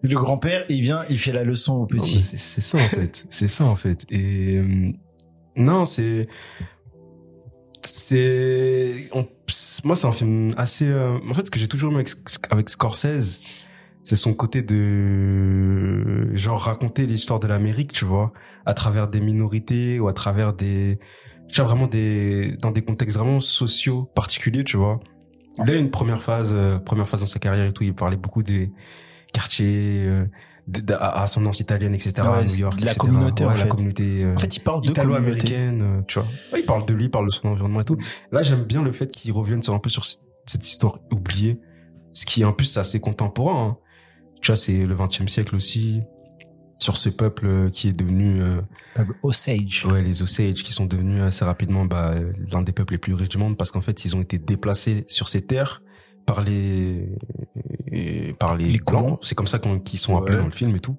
le grand-père, il vient, il fait la leçon au petit. C'est, c'est ça, en fait. C'est ça, en fait. Et, euh, non, c'est, c'est, moi, c'est un film assez, euh, en fait, ce que j'ai toujours aimé avec, avec Scorsese, c'est son côté de, genre, raconter l'histoire de l'Amérique, tu vois, à travers des minorités ou à travers des, tu vois, vraiment des, dans des contextes vraiment sociaux particuliers, tu vois. Il a une première phase, euh, première phase dans sa carrière et tout, il parlait beaucoup des quartiers, euh, à ascendance italienne, etc. Ouais, à New York, la etc. communauté, en Ouais, la communauté. euh, En fait, il parle italo-américaine, euh, tu vois. Ouais, il parle de lui, il parle de son environnement et tout. Là, j'aime bien le fait qu'il revienne sur un peu sur cette histoire oubliée, ce qui en plus c'est assez contemporain. hein. Tu vois, c'est le 20e siècle aussi, sur ce peuple euh, qui est devenu, euh, Peuple Osage. ouais, les Osage, qui sont devenus assez rapidement bah, l'un des peuples les plus riches du monde parce qu'en fait, ils ont été déplacés sur ces terres par les et par les, Les colons. C'est comme ça qu'ils sont appelés Ouais. dans le film et tout.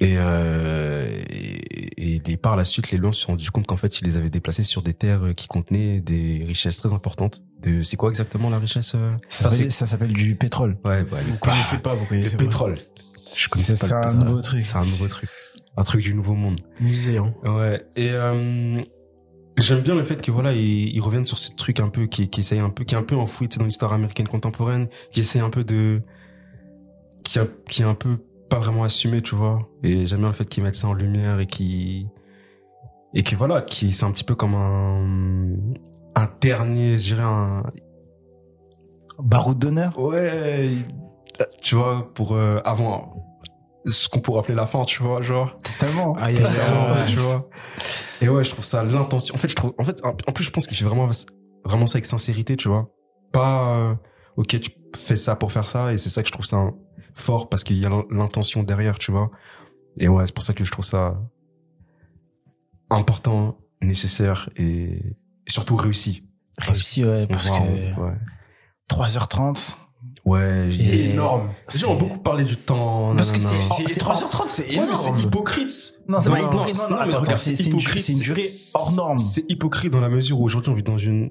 Et, euh, et, et par la suite, les blancs se sont rendus compte qu'en fait, ils les avaient déplacés sur des terres qui contenaient des richesses très importantes. De, c'est quoi exactement la richesse euh Ça s'appelle- du pétrole. c'est- Ouais, bah, le, Vous connaissez pas, vous le connaissez pas. pétrole. Je connaissais C'est pas le un nouveau truc. C'est un nouveau truc. Un truc du nouveau monde. Hein. Ouais. Et euh, j'aime bien le fait que voilà, ils, ils reviennent sur ce truc un peu qui, qui essaye un peu, qui est un peu enfoui dans l'histoire américaine contemporaine, qui essaye un peu de, qui, a, qui est un peu pas vraiment assumé, tu vois. Et j'aime bien le fait qu'ils mettent ça en lumière et qui et que voilà, qui c'est un petit peu comme un un dernier, je dirais un Baroud d'honneur? ouais, tu vois, pour euh, avant ce qu'on pourrait appeler la fin, tu vois, genre. Testament. Ah, tu vois. Et ouais, je trouve ça l'intention. En fait, je trouve, en fait, en plus, je pense qu'il fait vraiment, vraiment ça avec sincérité, tu vois. Pas, euh, ok, tu fais ça pour faire ça, et c'est ça que je trouve ça fort parce qu'il y a l'in- l'intention derrière, tu vois. Et ouais, c'est pour ça que je trouve ça important, nécessaire et, et surtout réussi. Réussi, ouais, parce que ouais. 3h30. Ouais, j'ai énorme. Les gens ont beaucoup parlé du temps. Parce que nanana. c'est- C'est c'est- 3h30, c'est Ouais, énorme. c'est hypocrite. Non, c'est pas hypocrite. Non, non, attends, regarde, c'est c'est une, hypocrite. c'est une durée hors norme. C'est hypocrite dans la mesure où aujourd'hui on vit dans une,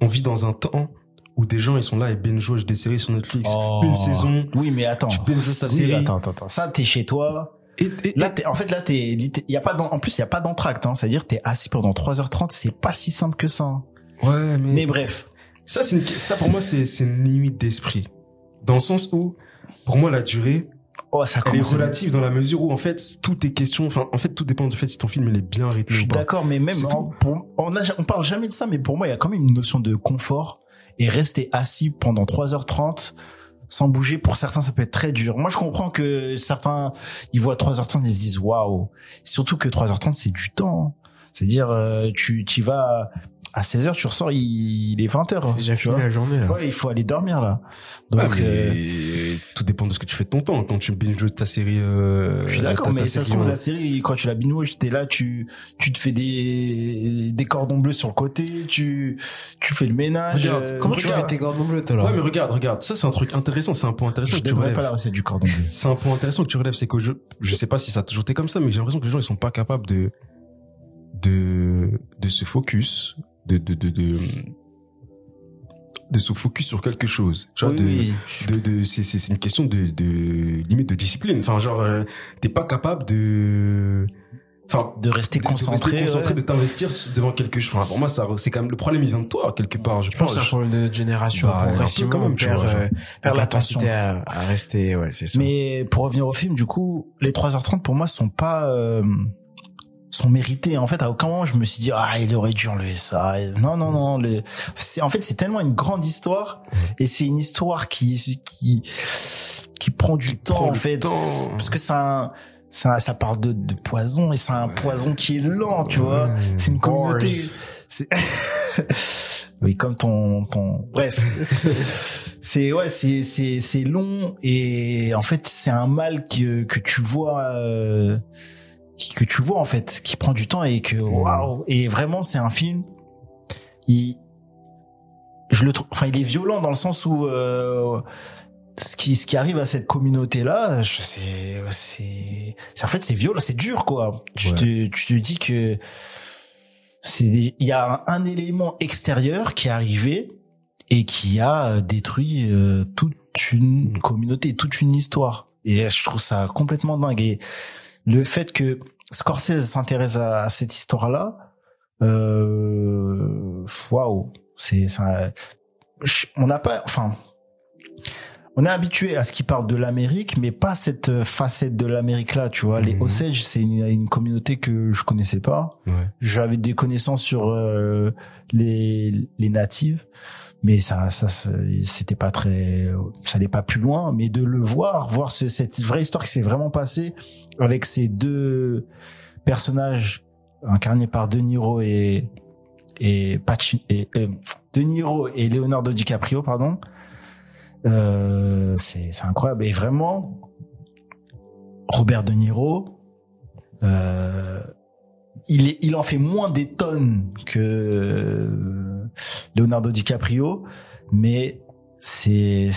on vit dans un temps où des gens ils sont là et binge des séries sur Netflix, Oh. une saison. Oui, mais attends. Tu binges ta Oui, série. Attends, attends, attends. Ça, t'es chez toi. Et, et- Là, t'es, en fait, là, t'es, il y a pas en plus, il y a pas d'entracte, hein. C'est-à-dire, t'es assis pendant 3h30, c'est pas si simple que ça. hein. ouais, mais, Mais bref. Ça une- ça pour moi c'est une limite d'esprit, dans le sens où pour moi la durée Oh, ça elle est relative dans la mesure où en fait tout est question, enfin en fait tout dépend du fait si ton film il est bien Je rythmé suis ou pas. d'accord, mais même, C'est en- pour- on, a, on parle jamais de ça, mais pour moi, il y a quand même une notion de confort et rester assis pendant 3h30 sans bouger, pour certains, ça peut être très dur. Moi, je comprends que certains, ils voient 3h30 ils se disent waouh. Surtout que 3h30, c'est du temps. hein. C'est-à-dire, euh, tu, tu vas à 16h, tu ressors, il, il est 20h. C'est déjà fini la journée, là. Ouais, il faut aller dormir, là. Ouais, Donc, euh, tout dépend de ce que tu fais de ton temps. Quand tu binge ta série, euh, je suis d'accord, mais ça se série, trouve, ouais. la série, quand tu la binoues, t'es là, tu, tu te fais des, des cordons bleus sur le côté, tu, tu fais le ménage. Regarde, euh, Comment tu regarde. fais tes cordons bleus, toi, là Ouais, mais regarde, regarde, ça c'est un truc intéressant, c'est un point intéressant Je que tu relèves. pas la recette du cordon bleu. C'est un point intéressant que tu relèves, c'est que je, je sais pas si ça a toujours été comme ça, mais j'ai l'impression que les gens ils sont pas capables de, de, de se focus, de, de, de, de, de se focus sur quelque chose. Tu vois, Oui, de, oui. de, de, c'est, c'est, une question de, de, limite de discipline. Enfin, genre, euh, t'es pas capable de, enfin, de rester de- de concentré. rester concentré, ouais. de t'investir devant quelque chose. Enfin, pour moi, ça, c'est quand même, le problème, il vient de toi, quelque part, je, Je pense que c'est un problème de génération. Bah, progressivement, quand même, perd, euh, perd la l'attention. à rester, ouais, c'est ça. Mais pour revenir au film, du coup, les 3h30 pour moi sont pas euh, sont mérités. En fait, à aucun moment je me suis dit ah il aurait dû enlever ça. Non non non. Les... C'est en fait c'est tellement une grande histoire et c'est une histoire qui qui qui prend du temps en le fait temps. parce que ça ça ça parle de, de poison et c'est un poison qui est lent tu vois. C'est une communauté. Oui comme ton ton bref. c'est ouais c'est c'est c'est long et en fait c'est un mal que que tu vois euh, que tu vois en fait qui prend du temps et que waouh et vraiment c'est un film il je le trouve enfin il est violent dans le sens où euh, ce qui ce qui arrive à cette communauté là c'est c'est en fait c'est violent c'est dur quoi tu Ouais. te tu te dis que c'est il y a un, un élément extérieur qui est arrivé et qui a euh, détruit euh, toute une communauté, toute une histoire. Et je trouve ça complètement dingue. Et le fait que Scorsese s'intéresse à, à cette histoire-là, euh, waouh, c'est ça. On n'a pas, enfin, on est habitué à ce qu'ils parlent de l'Amérique, mais pas cette facette de l'Amérique là, tu vois. Les Mhm. Osage, c'est une, une communauté que je connaissais pas. Ouais. J'avais des connaissances sur euh, les les natives, mais ça ça c'était pas très, ça allait pas plus loin. Mais de le voir, voir ce, cette vraie histoire qui s'est vraiment passée avec ces deux personnages incarnés par De Niro et et et euh, De Niro et Leonardo DiCaprio, pardon. Euh, c'est c'est incroyable et vraiment Robert De Niro euh, il est il en fait moins des tonnes que euh, Leonardo DiCaprio mais c'est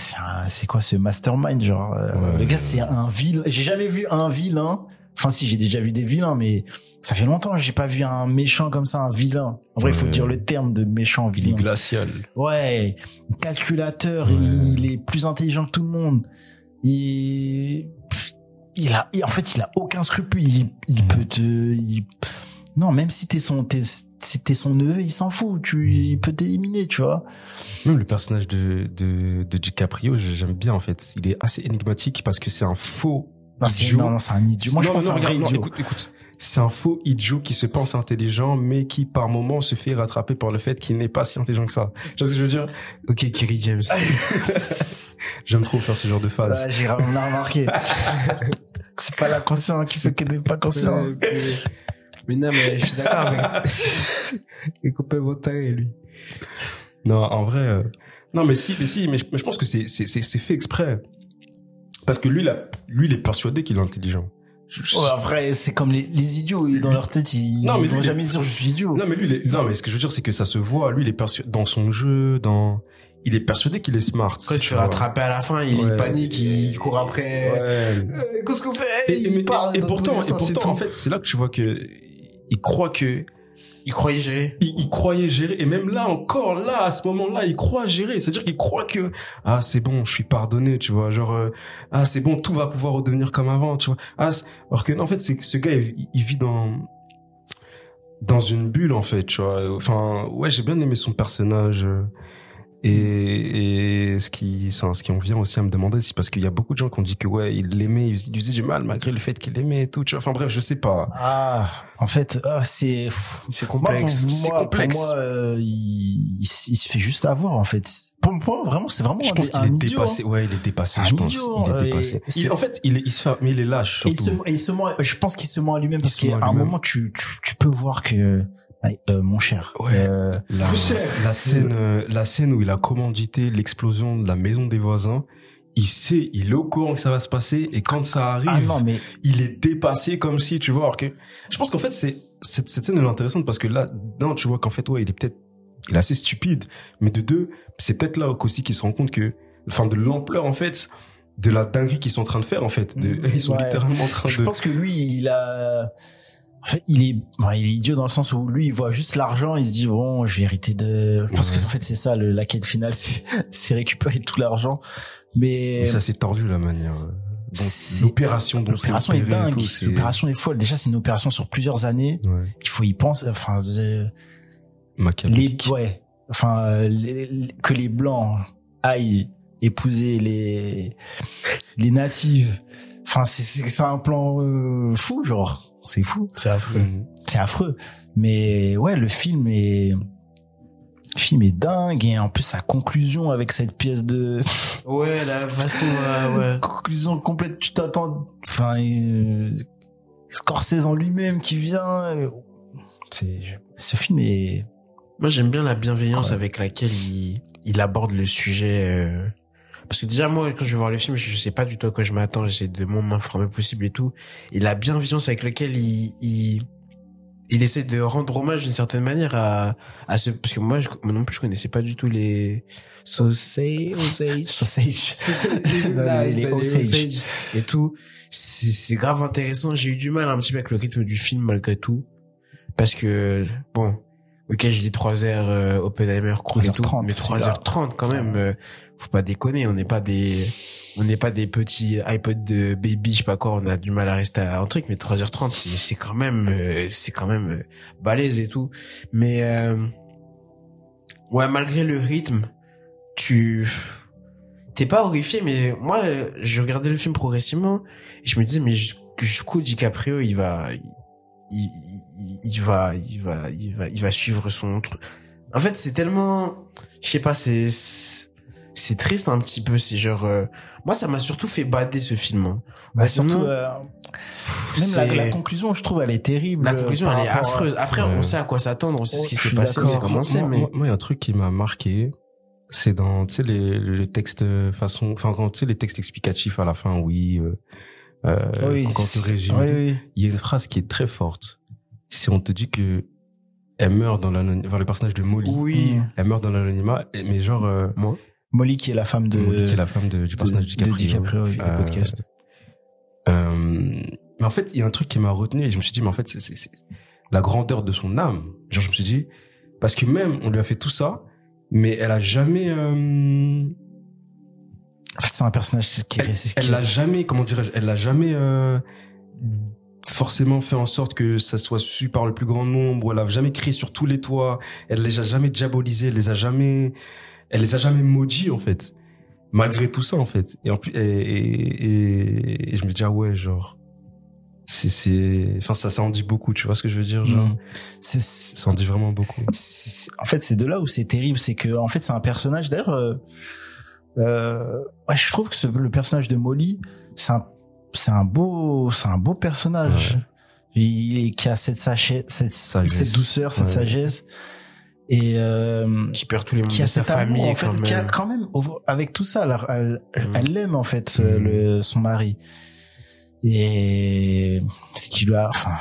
c'est quoi ce mastermind genre euh, Ouais. le gars c'est un vilain j'ai jamais vu un vilain enfin si j'ai déjà vu des vilains mais ça fait longtemps que j'ai pas vu un méchant comme ça un vilain en vrai il faut dire le terme de méchant Il est vilain glacial. Ouais, calculateur, Ouais. il est plus intelligent que tout le monde. Il, il a, en fait, il a aucun scrupule. Il, il peut te, il- non, même si t'es son, t'es, si t'es son neveu, il s'en fout. Tu, il peut t'éliminer, tu vois. Même le personnage de, de, de DiCaprio, j'aime bien en fait. Il est assez énigmatique parce que c'est un faux Non, c'est, idiot. non, non, c'est un idiot. Moi, je pense que non, c'est un vrai regarde, non, idiot. écoute, écoute. C'est un faux idiot qui se pense intelligent, mais qui par moment se fait rattraper par le fait qu'il n'est pas si intelligent que ça. Tu vois ce que je veux dire? Ok, Kerry James. J'aime trop faire ce genre de phase. J'ai, on a remarqué. c'est pas la conscience qui fait qu'elle n'est pas consciente. Mais non, mais je suis d'accord avec. Il coupait votre taré, lui. Non, en vrai, euh, non, mais si, mais si, mais je, mais je pense que c'est c'est c'est c'est fait exprès parce que lui, là, lui, il est persuadé qu'il est intelligent. Je- je- Ouais, après, c'est comme les, les idiots, dans leur tête, ils, Non, mais ils vont lui, jamais dire je suis idiot. Non, mais lui, il est- non, mais ce que je veux dire, c'est que ça se voit. Lui, il est persuadé dans son jeu, dans, il est persuadé qu'il est smart. Se tu fait vois. rattraper à la fin, il Ouais. panique, il court après. Ouais. Euh, Qu'est-ce qu'on fait? Et, et- Il mais- parle et dans pourtant, et et pourtant, en fait, c'est là que tu vois que il croit que il croyait gérer. il, il croyait gérer. Et même là, encore là, à ce moment-là, il croit gérer. C'est-à-dire qu'il croit que ah c'est bon, je suis pardonné, tu vois. Genre euh, ah c'est bon, tout va pouvoir redevenir comme avant, tu vois. Ah alors que non, en fait, c'est que ce gars, il, il vit dans dans une bulle en fait, tu vois. Enfin ouais, j'ai bien aimé son personnage. Euh, Et, et ce qui, ça, ce qui en vient aussi à me demander, c'est parce qu'il y a beaucoup de gens qui ont dit que ouais, il l'aimait, il lui faisait du mal malgré le fait qu'il l'aimait et tout, tu vois. Enfin bref, je sais pas. Ah, en fait, ah, c'est C'est complexe. c'est moi, complexe. Pour moi, euh, il, il, se fait juste avoir en fait. Pour, moi, vraiment, c'est vraiment Je un, pense un qu'il est idiot, dépassé. hein. Ouais, il est dépassé, Un je pense. idiot, il euh, est dépassé. c'est- Il- en fait, il est, il se fait, mais il est lâche, Et il surtout. se, il se ment, je pense qu'il se ment à lui-même Il parce qu'à un moment, tu, tu, tu peux voir que, euh, mon cher, Ouais. euh, La, la scène, euh, la scène où il a commandité l'explosion de la maison des voisins. Il sait, il est au courant que ça va se passer et quand ça arrive, ah non, mais il est dépassé comme si, tu vois, alors que, je pense qu'en fait, c'est, cette, cette scène est intéressante parce que là, non, tu vois qu'en fait, ouais, il est peut-être, il est assez stupide, mais de deux, c'est peut-être là aussi qu'il se rend compte que, enfin, de l'ampleur, en fait, de la dinguerie qu'ils sont en train de faire, en fait. De, ils sont Ouais. littéralement en train je de, pense que lui, il a, il est, bon, il est idiot dans le sens où lui, il voit juste l'argent, il se dit bon, je vais hériter de, parce que en fait, c'est ça, le, la quête finale, c'est, c'est récupérer tout l'argent. Mais, mais ça s'est tordu la manière. euh, C'est- l'opération c'est l'opération est dingue. c'est- L'opération est folle. Déjà, c'est une opération sur plusieurs années. Ouais. Il faut y penser. Enfin, euh, les, Machiavélique. ouais. Enfin, les- les- que les blancs aillent épouser les les natives. Enfin, c'est c'est c'est un plan euh, fou, genre. C'est fou. C'est affreux. C'est affreux. Mais ouais, le film est le film est dingue et en plus sa conclusion avec cette pièce de Ouais, la façon, ouais, ouais. conclusion complète tu t'attends enfin euh, Scorsese en lui-même qui vient euh, c'est ce film est Moi, j'aime bien la bienveillance Ouais. avec laquelle il, il aborde le sujet. euh, Parce que déjà, moi, quand je vais voir le film, je sais pas du tout à quoi je m'attends. J'essaie de m'informer possible et tout. Et la bienveillance avec laquelle il, il, il essaie de rendre hommage d'une certaine manière à, à ce, parce que moi, je, moi non plus, je connaissais pas du tout les sausage, sausage. Sausage Non, les, les- et tout. C'est grave intéressant. J'ai eu du mal un petit peu avec le rythme du film malgré tout. Parce que, bon, ok, j'ai dit 3 heures euh, Oppenheimer, cool et tout, 3h30, mais c'est 3h30 quand même. euh, faut pas déconner, on n'est pas des... On n'est pas des petits iPod de baby, je sais pas quoi, on a du mal à rester à un truc, mais 3h30, c'est quand même, euh, c'est quand même euh, balèze et tout. Mais, euh, ouais, malgré le rythme, tu, t'es pas horrifié, mais moi, je regardais le film progressivement et je me disais, mais jus- jusqu'où DiCaprio, il va, il- il va, il va, il va, il va suivre son truc. En fait, c'est tellement, je sais pas, c'est, c'est triste un petit peu. C'est genre, euh, moi, ça m'a surtout fait bader ce film. hein. Bah, sinon, surtout, euh, pff, même la, conclusion, je trouve, elle est terrible. la conclusion, elle est à- affreuse. Après, on sait à quoi s'attendre, on sait Oh, ce qui s'est passé, on sait comment c'est, mais moi, il y a un truc qui m'a marqué, c'est dans, tu sais, les, les textes euh, façon, enfin, quand, tu sais, les textes explicatifs à la fin, oui, euh, euh, Oui, quand on te c'est- résume, et oui, tout. oui. il y a une phrase qui est très forte. C'est on te dit que elle meurt dans l'anonymat, enfin, le personnage de Molly, oui. Elle meurt dans l'anonymat, et- mais genre, euh, Moi, Molly qui est la femme de, Molly qui est la femme de, du personnage de, de DiCaprio. DiCaprio, oui. Euh, podcast. Euh, mais en fait, il y a un truc qui m'a retenu et je me suis dit, mais en fait, c'est, la grandeur de son âme. Genre, je me suis dit, parce que même, on lui a fait tout ça, mais elle a jamais, euh, En fait, c'est un personnage qui elle qui- l'a jamais, comment dirais-je, elle l'a jamais, euh, forcément fait en sorte que ça soit su par le plus grand nombre. Elle a jamais crié sur tous les toits. Elle les a jamais diabolisés. Elle les a jamais, elle les a jamais maudits, en fait. Malgré tout ça, en fait. Et en plus, et, et, et- je me dis, ah ouais, genre, c'est, c'est, enfin, ça, ça en dit beaucoup, tu vois ce que je veux dire, genre. Mm. C'est- Ça en dit vraiment beaucoup. en fait, c'est de là où c'est terrible, c'est que en fait, c'est un personnage. D'ailleurs, euh, euh, ouais, je trouve que ce- le personnage de Molly, c'est un, c'est un beau, c'est un beau personnage. Il est qui a cette sagesse, cette, Sagesse. cette douceur, cette Ouais. sagesse, et euh, Qui perd tous les membres qui a de sa amour, famille, en fait, quand qui a quand même, avec tout ça, elle, elle, Mm. elle l'aime en fait, ce- Mm. le, son mari, et ce qui lui a, enfin,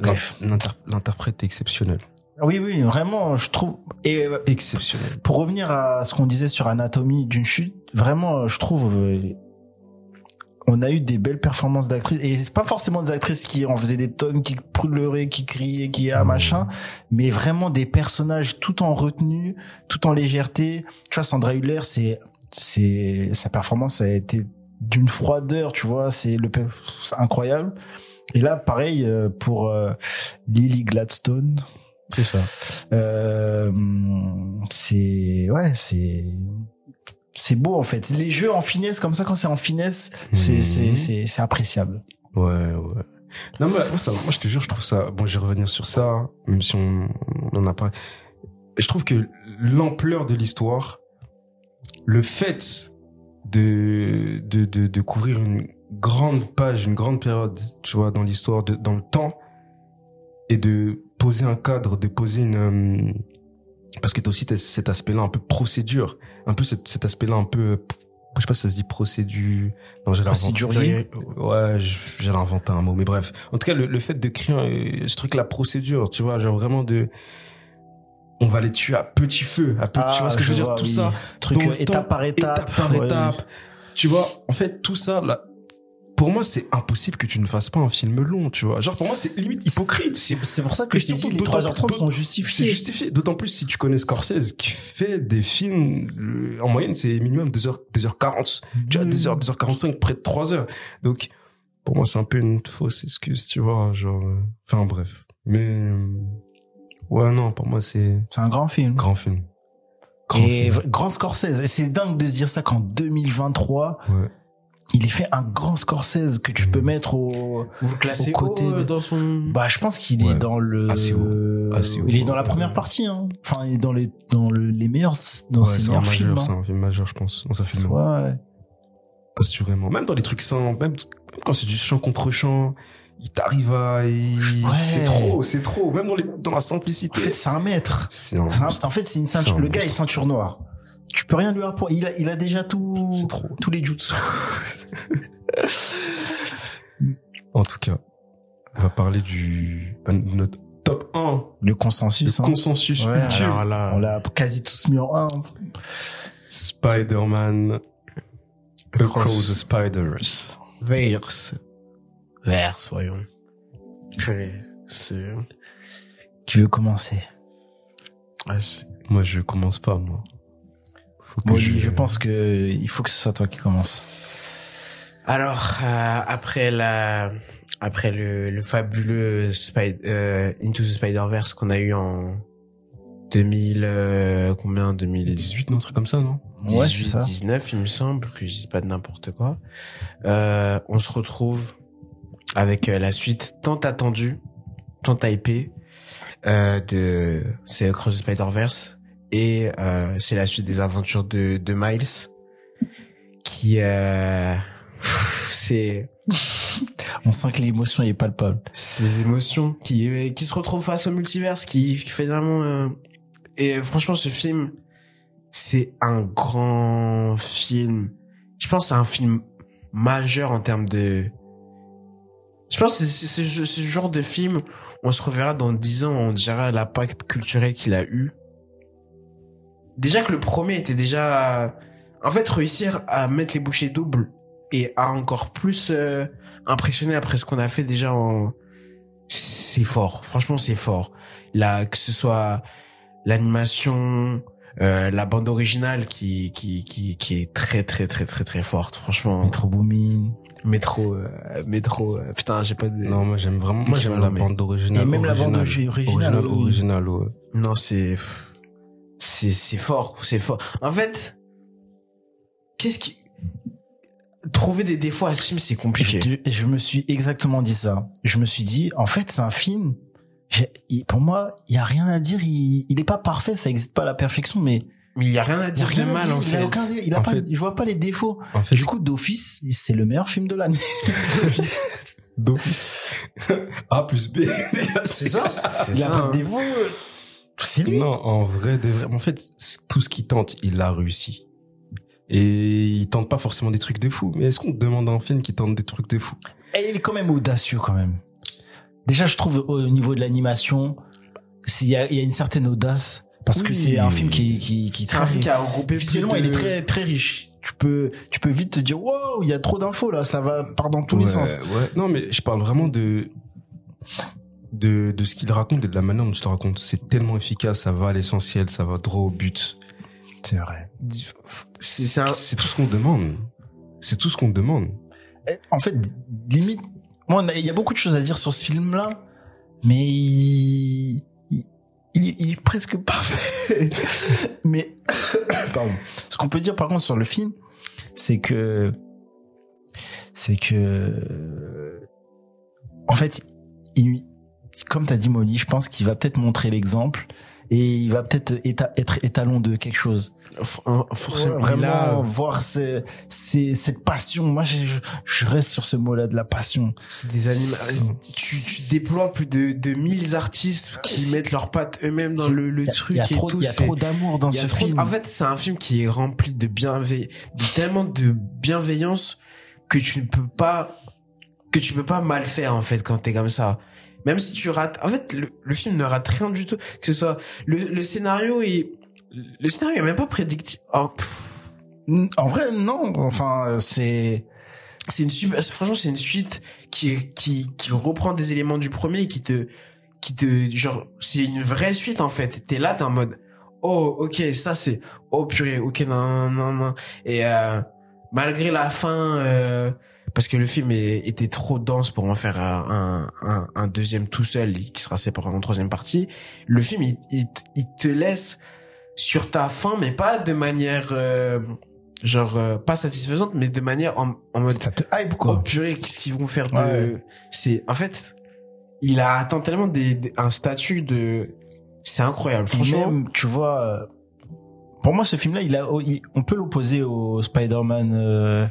bref. L'inter- L'interprète est exceptionnel. Oui, oui, vraiment, je trouve. Et euh, Exceptionnel. pour revenir à ce qu'on disait sur Anatomie d'une chute, vraiment, je trouve, euh, on a eu des belles performances d'actrices. Et c'est pas forcément des actrices qui en faisaient des tonnes, qui pleuraient, qui criaient, qui ah, Mmh. machin, mais vraiment des personnages tout en retenue, tout en légèreté. Tu vois, Sandra Hüller, c'est, c'est, sa performance a été d'une froideur, tu vois, c'est le, c'est incroyable. Et là, pareil, euh, pour euh, Lily Gladstone, C'est ça. euh, c'est ouais, c'est c'est beau en fait. Les jeux en finesse comme ça, quand c'est en finesse, c'est Mhm. c'est c'est c'est appréciable. Ouais, ouais. Non, mais moi, ça, moi, je te jure, je trouve ça, bon, je vais revenir sur ça, même si on, on en a parlé. Je trouve que l'ampleur de l'histoire, le fait de, de, de, de couvrir une grande page, une grande période, tu vois, dans l'histoire, dans le temps, et de poser un cadre, de poser une, euh, parce que t'as aussi cet aspect-là un peu procédure, un peu cet, cet aspect-là un peu, je sais pas si ça se dit procédure, non, j'ai Procédurier. Ouais, j'allais inventer un mot, mais bref. En tout cas, le, le fait de créer un- ce truc, la procédure, tu vois, genre vraiment de, on va les tuer à petit feu, à petit, tu vois ce que je veux dire, vois, tout oui. ça, truc euh, étape par étape, étape par Ouais, étape. Tu vois, en fait, tout ça, là, pour moi, c'est impossible que tu ne fasses pas un film long, tu vois. Genre, pour moi, c'est limite hypocrite. C'est pour ça que je dit les d'autant- 3h30 sont justifiés. C'est justifié. D'autant plus si tu connais Scorsese, qui fait des films, le- en moyenne, c'est minimum 2h, 2h40. Tu vois, Mm. 2h, 2h45, près de 3h. Donc, pour moi, c'est un peu une fausse excuse, tu vois, genre, euh, enfin, bref. Mais, euh, ouais, non, pour moi, c'est C'est un grand film. grand film. Grand Et film. grand Scorsese. Et c'est dingue de se dire ça qu'en 2023, Ouais. Il est fait un grand Scorsese que tu peux Mhm. mettre au, Vous classez Au côté haut, euh, de- dans son... Bah, je pense qu'il Ouais. est dans le. Assez haut. Assez haut. Il est dans la première partie. Hein. Enfin, il est dans les dans le, les meilleurs dans Ouais, ses c'est un meilleurs majeur, films. c'est hein. un film majeur, je pense, dans sa film. Ouais. Assurément. Même dans les trucs simples, même même quand c'est du chant contre chant, il t'arrive à, il- Ouais. c'est trop, c'est trop. Même dans les, dans la En simplicité. fait, c'est un maître. C'est un C'est en fait, c'est une C'est ceinture. un Le gars est ceinture noire. Tu peux rien lui apprendre. Il a, il a déjà tout, trop. tous les jutsu. En tout cas, on va parler du, bah, notre top 1, Le le consensus. hein. consensus Ouais, ultime. Alors là, On l'a quasi tous mis en un. Spider-Man Across Across. the Spider-Verse. verse. Verse, voyons. Qui veut commencer? Ah, c'est- Moi, je commence pas, moi. Faut que je... pense que il faut que ce soit toi qui commence. Alors, euh, après la... Après le, le fabuleux Spy- euh, Into the Spider-Verse qu'on a eu en... 2000 euh, combien? 2018 18, non, un truc comme ça, non? Ouais, c'est ça. 19 il me semble que je dise pas de n'importe quoi. Euh, on se retrouve avec euh, la suite tant attendue, tant hypée euh, de c'est Across the Spider-Verse et euh, c'est la suite des aventures de, de Miles qui euh, c'est On sent que l'émotion est palpable. c'est des émotions qui qui se retrouvent face au multiverse qui, qui fait vraiment euh, et franchement ce film c'est un grand film je pense c'est un film majeur en termes de je pense que c'est ce ce genre de film on se reverra dans 10 ans on dira l'impact culturel qu'il a eu déjà que le premier était déjà en fait réussir à mettre les bouchées doubles et à encore plus euh, impressionner après ce qu'on a fait déjà en c'est fort franchement c'est fort là que ce soit l'animation euh, la bande originale qui qui qui qui est très très très très très forte franchement Metro Boomin. métro euh, métro euh, putain j'ai pas de Non, moi j'aime vraiment, moi j'aime la bande originale. Et même la bande originale. originale, originale, ouais. non c'est c'est c'est fort c'est fort en fait qu'est-ce qui trouver des défauts à ce film c'est Je, compliqué te- je me suis exactement dit ça. Je me suis dit, en fait, c'est un film. j'ai- il- Pour moi, il y a rien à dire. Il, il est pas parfait, ça existe pas à la perfection, mais mais il y a rien à il dire rien de à mal dire. en Il fait a aucun, il a En pas, fait- je vois pas les défauts. En fait, Du coup, d'office, c'est le meilleur film de l'année. d'office. A plus B. c'est ça c'est Il a ça, pas hein. de défauts. C'est lui. Non, en vrai, de vrai. En fait, tout ce qu'il tente, il l'a réussi. Et il tente pas forcément des trucs de fou. Mais est-ce qu'on demande à un film qui tente des trucs de fou? Et il est quand même audacieux quand même. Déjà, je trouve au niveau de l'animation, il y a, il y a une certaine audace parce que c'est un film qui qui qui c'est un film qui a regroupé visuellement de- il est très très riche. Tu peux tu peux vite te dire waouh, il y a trop d'infos là, ça va part dans tous les sens. Ouais. Non, mais je parle vraiment de de de ce qu'il raconte et de la manière dont il le raconte. C'est tellement efficace, ça va à l'essentiel, ça va droit au but. C'est vrai. c'est un C'est tout ce qu'on demande. C'est tout ce qu'on demande. Eh, En fait, limite, moi, il y a beaucoup de choses à dire sur ce film-là, mais il, il, il est presque parfait. mais, pardon. Ce qu'on peut dire, par contre, sur le film, c'est que, c'est que, en fait, il, comme t'as dit Molly, je pense qu'il va peut-être montrer l'exemple et il va peut-être être étalon de quelque chose. For- forcément Ouais, vraiment là, voir ces, ces, cette passion. Moi, je, je- reste sur ce mot-là de la passion. c'est des animaux tu, tu déploies plus de, de 1000 artistes qui mettrop leurs pattes eux-mêmes dans le, a- truc il y a et trop, tout il y a trop d'amour dans ce trop- film. en fait c'est un film qui est rempli de bienveillance de tellement de bienveillance que tu ne peux pas que tu peux pas mal faire en fait quand t'es comme ça même si tu rates en fait le, le film ne rate rien du tout que ce soit le, le scénario est le scénario est même pas prédictible Oh, en vrai, non. Enfin, c'est c'est une super franchement c'est une suite qui qui qui reprend des éléments du premier qui te qui te genre c'est une vraie suite en fait t'es là t'es en mode oh ok ça c'est oh purée ok non non non et euh, malgré la fin euh, parce que le film est- était trop dense pour en faire un, un, un deuxième tout seul qui sera séparé en troisième partie le film il, il, il te laisse sur ta fin mais pas de manière euh, genre euh, pas satisfaisante mais de manière en, en mode ça te hype oh quoi. purée qu'est-ce qu'ils vont faire de Ouais. c'est en fait il a atteint tellement des, des- un statut de c'est incroyable franchement même, tu vois, euh, pour moi, ce film-là, il a, oh, il- on peut l'opposer au Spider-Man euh,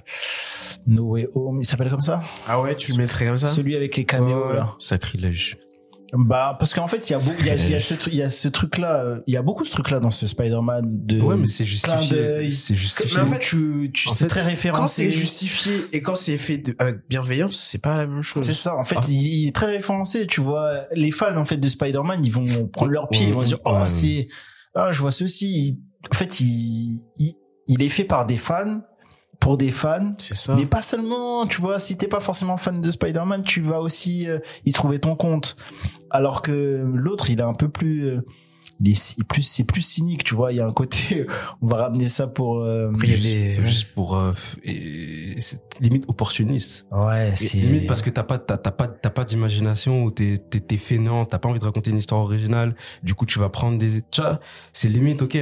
No Way Home. Il s'appelle comme ça ah ouais tu le mettrais comme ça? Celui avec les caméos Ouais. là. Sacrilège. Bah parce qu'en fait, il y a, il y a, y a ce, il y a ce truc-là, euh, il y a beaucoup de trucs là dans ce Spider-Man de. Ouais, mais c'est clin justifié. d'œil. C'est justifié. Mais en fait, tu, tu en c'est fait, très quand référencé. c'est justifié et quand c'est fait de, avec bienveillance c'est pas la même chose C'est ça. En fait, Ah. il, il est très référencé. Tu vois, les fans en fait de Spider-Man, ils vont prendre leur pied, ils vont se dire, oh, Ouais. c'est, ah, je vois ceci. En fait, il, il, il est fait par des fans pour des fans. ça Mais pas seulement, tu vois, si t'es pas forcément fan de Spider-Man, tu vas aussi euh, y trouver ton compte. Alors que l'autre, il est un peu plus, euh, il est plus c'est plus cynique tu vois. Il y a un côté on va ramener ça pour euh, Après, juste, pour euh, et limite opportuniste. Ouais c'est limite parce que t'as pas t'as t'as pas t'as pas d'imagination ou t'es t'es t'es fainéant t'as pas envie de raconter une histoire originale. Du coup tu vas prendre des tu vois c'est limite ok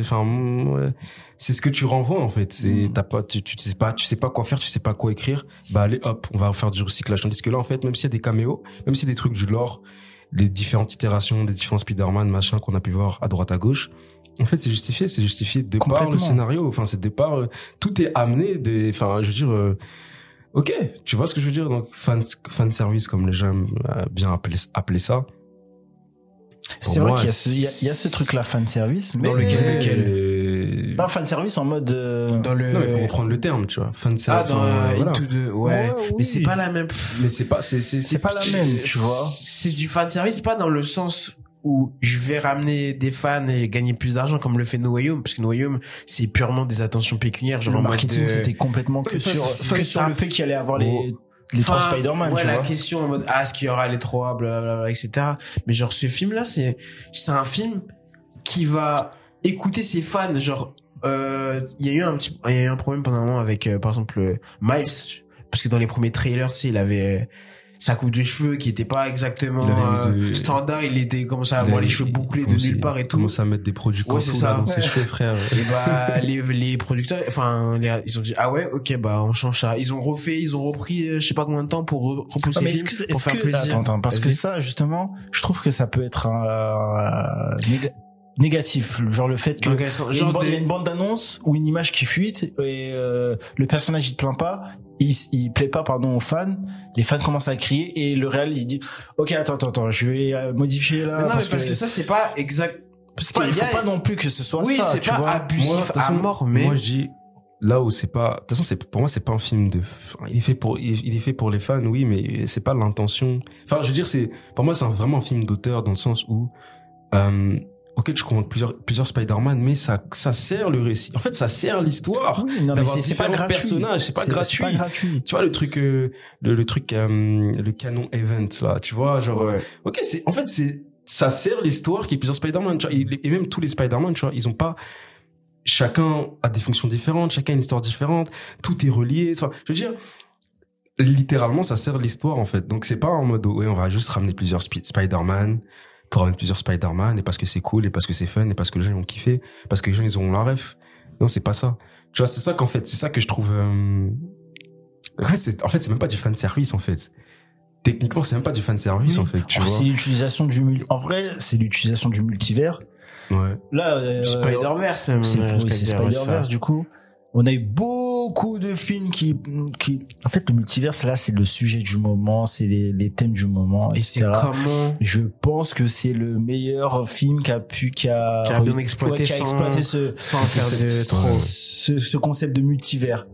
enfin ouais, c'est ce que tu renvoies en fait. C'est Mm. t'as pas tu, tu sais pas tu sais pas quoi faire tu sais pas quoi écrire. Bah allez hop on va faire du recyclage. Tandis que là en fait même s'il y a des caméos même s'il y a des trucs du lore des différentes itérations des différents Spider-Man machin qu'on a pu voir à droite à gauche. En fait c'est justifié. C'est justifié de par le scénario. Enfin c'est de par euh, tout est amené de enfin je veux dire euh, Ok, tu vois ce que je veux dire? Donc fan fan service comme les gens aiment euh, bien appeler appeler ça. c'est vrai qu'il y a ce il y a, il y a ce truc là fan service mais Dans lequel- Mais- non fan service en mode euh, Dans le... Non mais pour reprendre le terme, tu vois, fan ah, service. dans enfin, euh, voilà. Into the... Ouais. Ouais, Mais oui. c'est pas la même... Mais c'est pas c'est c'est C'est pas la même, tu vois. C'est du fan service, pas dans le sens où je vais ramener des fans et gagner plus d'argent comme le fait No Way Home, parce que No Way Home, c'est purement des attentions pécuniaires, genre le marketing de- c'était complètement que sur que sur ça. le fait qu'il allait avoir Oh. les les trois Enfin, Spider-Man ouais, tu la vois question en mode, ah, est-ce qu'il y aura les trois, blablabla, etc. Mais genre, ce film-là, c'est, c'est un film qui va écouter ses fans, genre, euh, il y a eu un petit, il y a eu un problème pendant un moment avec, euh, par exemple, euh, Miles, parce que dans les premiers trailers, tu sais, il avait euh, sa coupe de cheveux qui était pas exactement Il euh, de- standard, il était commencé à Il avoir les cheveux bouclés de nulle part et tout. Commence à mettre des produits Ouais, ça. là, dans ses cheveux, frère. Et bah les les producteurs, enfin les- ils ont dit ah ouais ok bah on change ça. Ils ont refait, ils ont repris je sais pas combien de temps pour re- repousser Ah, mais le est-ce film que, pour est-ce faire que, plaisir. attends, attends, parce que ça, justement, je trouve que ça peut être un, euh, négatif. Genre le fait que, sont- il y, a une bande, des- bande d'annonce ou une image qui fuite et euh, le personnage il te plaint pas, il, il plaît pas pardon aux fans, les fans commencent à crier et le réel il dit ok attends attends attends je vais euh, modifier là Mais non, parce, mais parce que, ça c'est pas exact. Parce qu'il faut a- pas non plus que ce soit oui ça c'est pas vois. abusif Moi, de toute à façon, mort mais Moi je dis là où c'est pas de toute façon c'est pour moi c'est pas un film de il est fait pour il est fait pour les fans oui mais c'est pas l'intention enfin je veux dire c'est pour moi c'est un- vraiment un film d'auteur dans le sens où euh, ok tu comptes plusieurs plusieurs Spider-Man mais ça ça sert le récit en fait ça sert l'histoire Oui, non mais c'est pas gratuit. personnages, c'est pas gratuit. C'est pas gratuit. tu vois le truc euh, le, le truc euh, le canon event là tu vois genre euh, ok c'est en fait c'est ça sert l'histoire qui est plusieurs Spider-Man tu vois et, et même tous les Spider-Man tu vois ils ont pas chacun a des fonctions différentes chacun a une histoire différente tout est relié enfin je veux dire littéralement ça sert l'histoire en fait donc c'est pas en mode ouais on va juste ramener plusieurs Spi- Spider-Man pour ramener plusieurs Spider-Man et parce que c'est cool et parce que c'est fun et parce que les gens ils vont kiffer parce que les gens ils auront la ref non c'est pas ça. Tu vois c'est ça qu'en fait c'est ça que je trouve euh... en fait c'est en fait c'est même pas du fan service en fait. Techniquement c'est même pas du fan service Oui. en fait tu Oh, vois. c'est l'utilisation du mul- en vrai c'est l'utilisation du multivers. Ouais. Là euh, Spider-Verse même c'est oui, je c'est Spider-Verse ça. du coup. On a eu beaucoup de films qui qui en fait le multivers là c'est le sujet du moment c'est les, les thèmes du moment et c'est etc. comment je pense que c'est le meilleur film qui a pu qui a, Qui a bien exploité ouais, qui a sans- exploité ce sans faire de trop. ce, ce concept de multivers.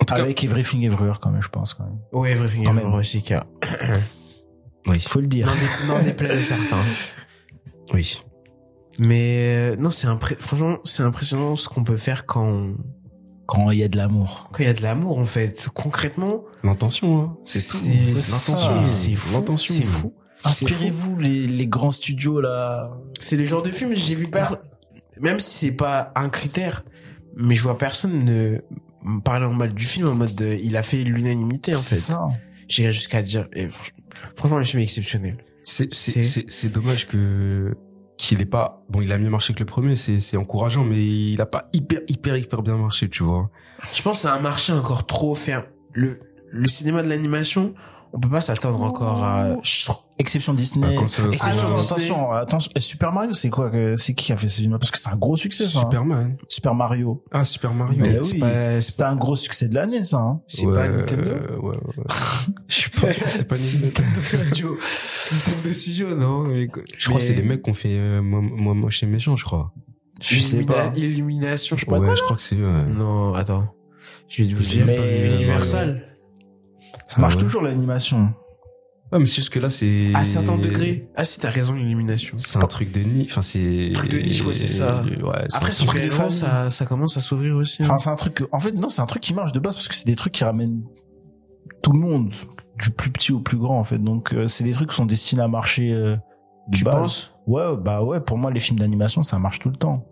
En tout cas avec Everything Everywhere quand même je pense quand même. Ouais Everything Quand Everywhere même. aussi qui a oui. Faut le dire. Dé- n'en déplaise à certains. Oui. Mais euh, non c'est impré- franchement c'est impressionnant ce qu'on peut faire quand on- quand il y a de l'amour quand il y a de l'amour en fait concrètement l'intention hein. c'est tout c'est c'est l'intention ça. c'est fou l'intention c'est fou inspirez-vous les, les grands studios là C'est le genre de film, j'ai vu pas, même si c'est pas un critère, mais je vois personne ne me parler en mal du film en mode de- il a fait l'unanimité en C'est fait. ça. J'irais jusqu'à dire, et franch- franchement le film est exceptionnel. c'est c'est c'est dommage que qu'il ait pas bon il a mieux marché que le premier c'est c'est encourageant mais il a pas hyper hyper hyper bien marché tu vois Je pense que c'est un marché encore trop ferme. Le, le cinéma de l'animation, on peut pas s'attendre encore à... exception Disney Ah, quand ça- Ah Exception Disney. attention, attention. Super Mario, c'est quoi que- C'est qui qui a fait ce film Parce que c'est un gros succès, ça. hein. Superman Super Mario. ah Super Mario oui. c'est C'était un gros succès de l'année, ça. Hein. c'est Ouais, pas Nintendo. euh, ouais, ouais, ouais. je sais pas c'est pas C'est Nintendo Nintendo Studio. Nintendo Studio, non je crois que c'est les mecs qui ont fait euh, moi moi moche et méchant je crois Je sais pas. Illumination, je sais pas ouais quoi. je crois que c'est eux ouais. Non, attends. Je vais vous Je dire. mais- Universal. Ça marche Ah ouais. toujours l'animation. ouais mais c'est juste que là c'est À certains degrés. Ah si, t'as raison, l'illumination. c'est un truc de niche enfin c'est Truc de niche, ouais, c'est ça. ouais Après, un sur truc- les fans. ça, ça commence à s'ouvrir aussi. hein. Enfin, c'est un truc. que- En fait, non, c'est un truc qui marche de base parce que c'est des trucs qui ramènent tout le monde, du plus petit au plus grand, en fait. Donc, euh, c'est des trucs qui sont destinés à marcher. Euh, de tu base. penses? Ouais, bah ouais, pour moi, les films d'animation, ça marche tout le temps.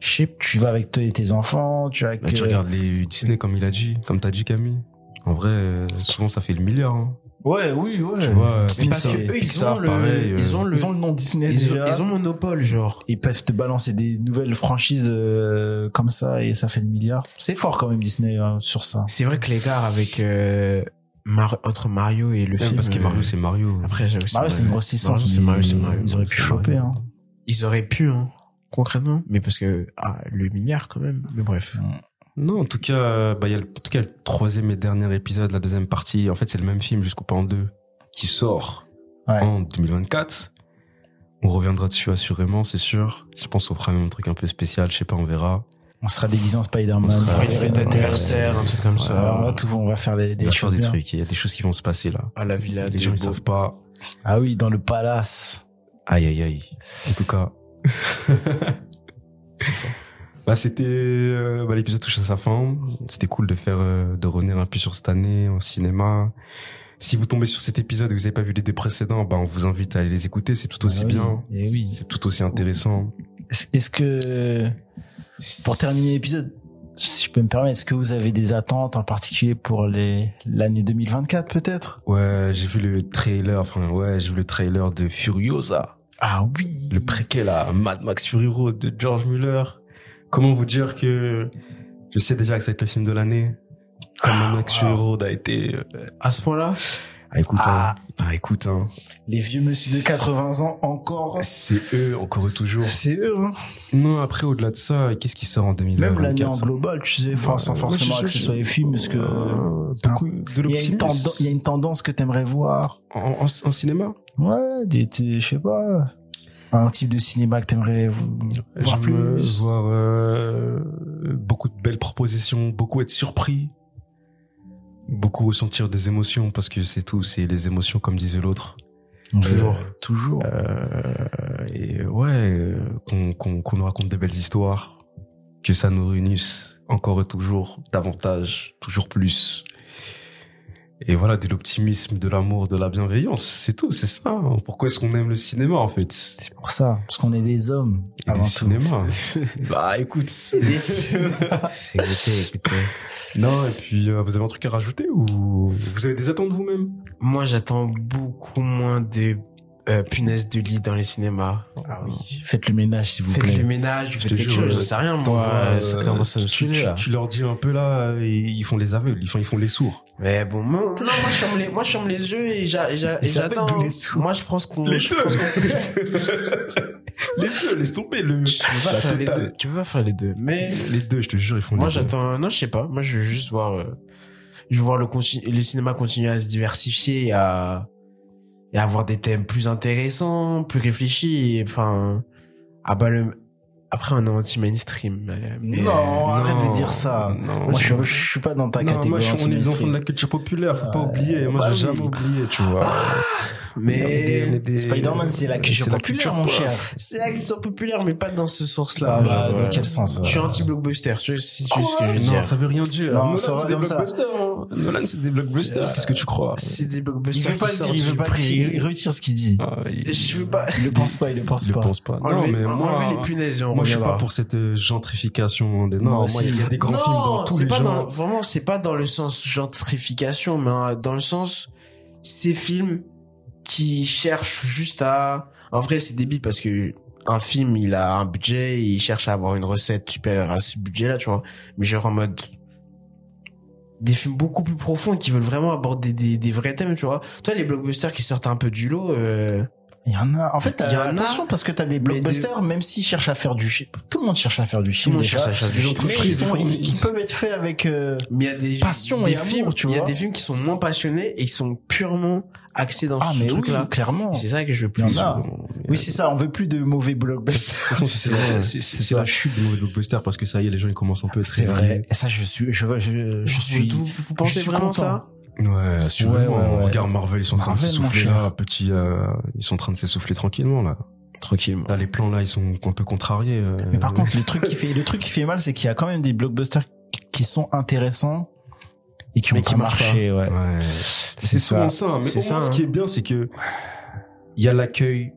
Je sais, tu vas avec tes tes enfants, tu vas avec... Bah, tu euh, regardes les Disney comme il a dit, comme t'as dit Camille. En vrai, euh, souvent ça fait le milliard. Hein. Ouais, oui, ouais. Tu vois, Mais parce Pixar- que eux, ils Pixar, ont le, pareil, euh, ils ont le, Ils ont le nom Disney ils ont, déjà. ils ont monopole, genre. Ils peuvent te balancer des nouvelles franchises euh, comme ça et ça fait le milliard. C'est fort quand même Disney hein, sur ça. C'est vrai que l'écart avec, euh, Mar- entre Mario et le Ouais, film. parce que euh, Mario, c'est Mario. Après, j'avoue, Mario, c'est une grosse licence. Mario, c'est mais Mario, c'est Mario. Ils auraient pu C'est choper. Mario. Hein. Ils auraient pu, hein, concrètement. Mais parce que, ah, le milliard, quand même. Mais bref. Non, en tout cas, bah, il y a le, en tout cas, le troisième et dernier épisode, la deuxième partie. En fait, c'est le même film jusqu'au pan 2 qui sort Ouais. en 2024. On reviendra dessus assurément, c'est sûr. Je pense qu'on fera même un truc un peu spécial, je sais pas, on verra. On sera déguisé en Spider-Man. On fera une fête d'anniversaire, un truc comme Ça, ça. on va tout, on va faire les, Il des va choses des trucs, il y a des choses qui vont se passer là. À la villa. Les gens, ils Beau. savent pas. Ah oui, dans le palace. Aïe, aïe, aïe. En tout cas. bah, c'était, euh, bah, l'épisode touche à sa fin. C'était cool de faire, euh, de revenir un peu sur cette année au cinéma. Si vous tombez sur cet épisode et vous n'avez pas vu les deux précédents, bah, on vous invite à aller les écouter. C'est tout aussi Ah oui, bien. eh oui. C'est tout aussi intéressant. Est-ce est-ce que, pour terminer l'épisode, si je peux me permettre, est-ce que vous avez des attentes en particulier pour les l'année 2024 peut-être? Ouais, j'ai vu le trailer, enfin, ouais, j'ai vu le trailer de Furiosa. Ah oui. Le préquel à Mad Max Fury Road de George Muller. Comment vous dire que je sais déjà que c'est le film de l'année. Comme Mad Max Road a été, euh, À ce point-là? ah, écoute, Ah. hein. Ah, écoute, hein. Les vieux monsieur de 80 ans encore. C'est eux, encore et toujours. C'est eux. Hein. Non, après, au-delà de ça, qu'est-ce qui sort en 2024? Même l'année en global, tu sais, enfin, sans Ouais, forcément que ce soit les films, parce que Euh, beaucoup de il y, a une tendance, il y a une tendance que t'aimerais voir. En, en, en cinéma? Ouais, des- je sais pas, un type de cinéma que t'aimerais voir plus? voir euh, beaucoup de belles propositions, beaucoup être surpris, beaucoup ressentir des émotions parce que c'est tout, c'est les émotions comme disait l'autre. Toujours, toujours. Euh, et ouais, euh, qu'on qu'on qu'on nous raconte des belles histoires, que ça nous réunisse encore et toujours davantage, toujours plus. Et voilà, de l'optimisme, de l'amour, de la bienveillance, c'est tout, c'est ça. Pourquoi est-ce qu'on aime le cinéma en fait? C'est pour ça, parce qu'on est des hommes Et avant des tout. cinémas. bah écoute. C'est écoutez, écoutez. Non, et puis euh, vous avez un truc à rajouter ou vous avez des attentes vous-même? Moi, j'attends beaucoup moins de euh, punaises de lit dans les cinémas. Ah oui. Faites le ménage, s'il vous Faites plaît. le ménage, faites te quelque chose, je euh, sais rien, moi. Euh, ça commence à me tu, tu, là. tu leur dis un peu là, et ils font les aveugles, ils font, ils font les sourds. Mais bon, moi, non, moi, je ferme les, moi, je ferme les yeux et j'attends. tous les sourds. Moi, je pense qu'on, Les deux. les deux, laisse tomber le. tu peux pas faire les deux. Tu peux pas faire les deux. Mais, Les deux, je te jure, ils font moi, les deux. j'attends, non, je sais pas. Moi, je veux juste voir, euh, je veux voir le continu, le cinéma continuer à se diversifier et à, et avoir des thèmes plus intéressants, plus réfléchis, et, enfin, ah bah le, après, on est anti-mainstream. Non, arrête non, de dire ça. non, moi, je, suis- je suis pas dans ta Non, catégorie. moi, je suis, on est des enfants de la culture populaire, faut pas oublier. Moi, bah j'ai oui. jamais oublié, tu vois. mais, des- Spider-Man, c'est la culture c'est la populaire, culture mon cher. C'est la culture populaire, mais pas dans ce sens-là. Ah bah, genre, dans euh, quel sens Je suis euh, anti-blockbuster, tu sais, si tu sais ce que je veux Non, dire. ça veut rien dire. Non, Nolan, c'est des blockbusters. hein. Nolan, c'est des blockbusters. Qu'est-ce que tu crois C'est des Il blockbusters. veut pas le dire, il veut pas le prix. dire. Il retire ce qu'il dit. Ah, il, Je veux pas. Il le pense pas, il le pense il le pas. pense pas. Non, mais moi, les punaises et on moi, je suis pas pour cette euh, gentrification. Des... Non, Moi il y a des grands films dans tous c'est les pas genres. dans le- vraiment, c'est pas dans le sens gentrification, mais euh, dans le sens, ces films qui cherchent juste à, en vrai, c'est débile parce que un film, il a un budget, il cherche à avoir une recette supérieure à ce budget-là, tu vois. Mais genre en mode, des films beaucoup plus profonds qui veulent vraiment aborder des, vrais thèmes, tu vois. Toi, les blockbusters qui sortent un peu du lot, euh, Il y en a. En fait, Il y en a, attention parce que t'as des blockbusters, même s'ils cherchent à faire du chiffre. Tout le monde cherche à faire du tout chiffre. le monde cherche à chercher du Mais chiffre. ils, sont, ils, ils peuvent être faits avec. euh, Mais il y a des Passion des et amour, films, tu il y a des films qui sont moins passionnés et qui sont purement axés dans Ah ce truc-là. oui, clairement. C'est ça que je veux plus. Oui, c'est ça. On veut plus de mauvais De blockbusters. toute façon, c'est- la chute des mauvais blockbusters parce que ça y est, les gens ils commencent un peu à se C'est vrai. Et ça, je suis, je, je, je suis. Vous, pensez je suis vraiment content. ça? Ouais, assurément. Ouais, ouais, ouais. Regarde Marvel, ils sont en train de s'essouffler là, petit, euh, ils sont en train de s'essouffler tranquillement là. Tranquillement. Là, les plans là, ils sont un peu contrariés. euh. Mais par contre, le truc qui fait, le truc qui fait mal, c'est qu'il y a quand même des blockbusters qui sont intéressants et qui Mais ont qui marché, ouais. Ouais. C'est souvent ça. ça. Mais C'est au moins, ça, ce hein. qui est bien, c'est que il y a l'accueil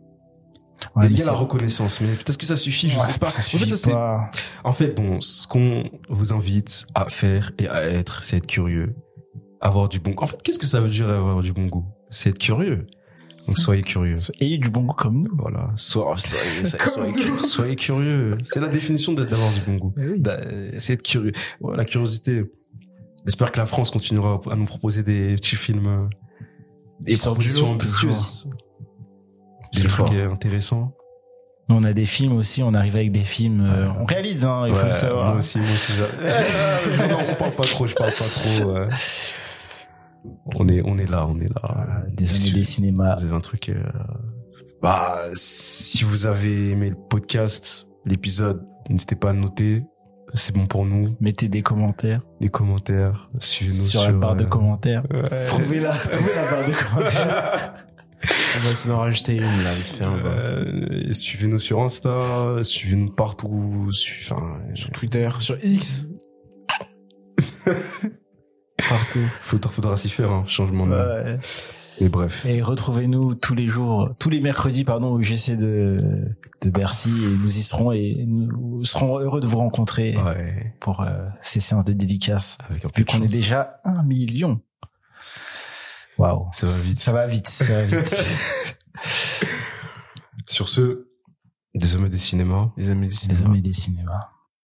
Ouais, il y a la reconnaissance, mais peut-être que ça suffit, je Ouais, sais pas. ça en fait, ça, pas. en fait, bon, ce qu'on vous invite à faire et à être, c'est être curieux. Avoir du bon En fait, qu'est-ce que ça veut dire avoir du bon goût? C'est être curieux. Donc, soyez curieux. Ayez du bon goût comme nous. Voilà. Soyez, soyez, soyez, soyez, curieux. C'est la définition d'avoir du bon goût. D'a- C'est être curieux. Ouais, la curiosité. J'espère que la France continuera à nous proposer des petits films, euh, des propositions ambitieuses. Des trucs intéressants. On a des films aussi, on arrive avec des films, euh, on réalise, hein, il faut le savoir. Moi aussi, moi aussi. non, non, on parle pas trop, je parle pas trop. ouais. On est, on est là, on est là. Voilà, des Si années des cinémas. Vous avez un truc. euh, Bah, si vous avez aimé le podcast, l'épisode, n'hésitez pas à noter. C'est bon pour nous. Mettez des commentaires Des commentaires. Suivez-nous sur, la barre de euh, commentaires. ouais. Trouvez-la, trouvez la barre de commentaires. On va essayer d'en rajouter une, là, vite fait. hein, bah. Euh, suivez-nous sur Insta, suivez-nous partout, su- enfin, Sur Twitter, sur X. Partout. faudra, faudra s'y faire, hein, changement de. Ouais. Mais bref. Et retrouvez-nous tous les jours, tous les mercredis, pardon, au GC de, de Bercy et nous y serons et nous serons heureux de vous rencontrer Ouais. pour euh, ces séances de dédicace. Avec un peu Vu qu'on est déjà un million. Waouh. Ça va vite. Ça va vite, ça va vite. Sur ce, des hommes et des cinémas. Les amis du des cinéma. hommes et des cinémas.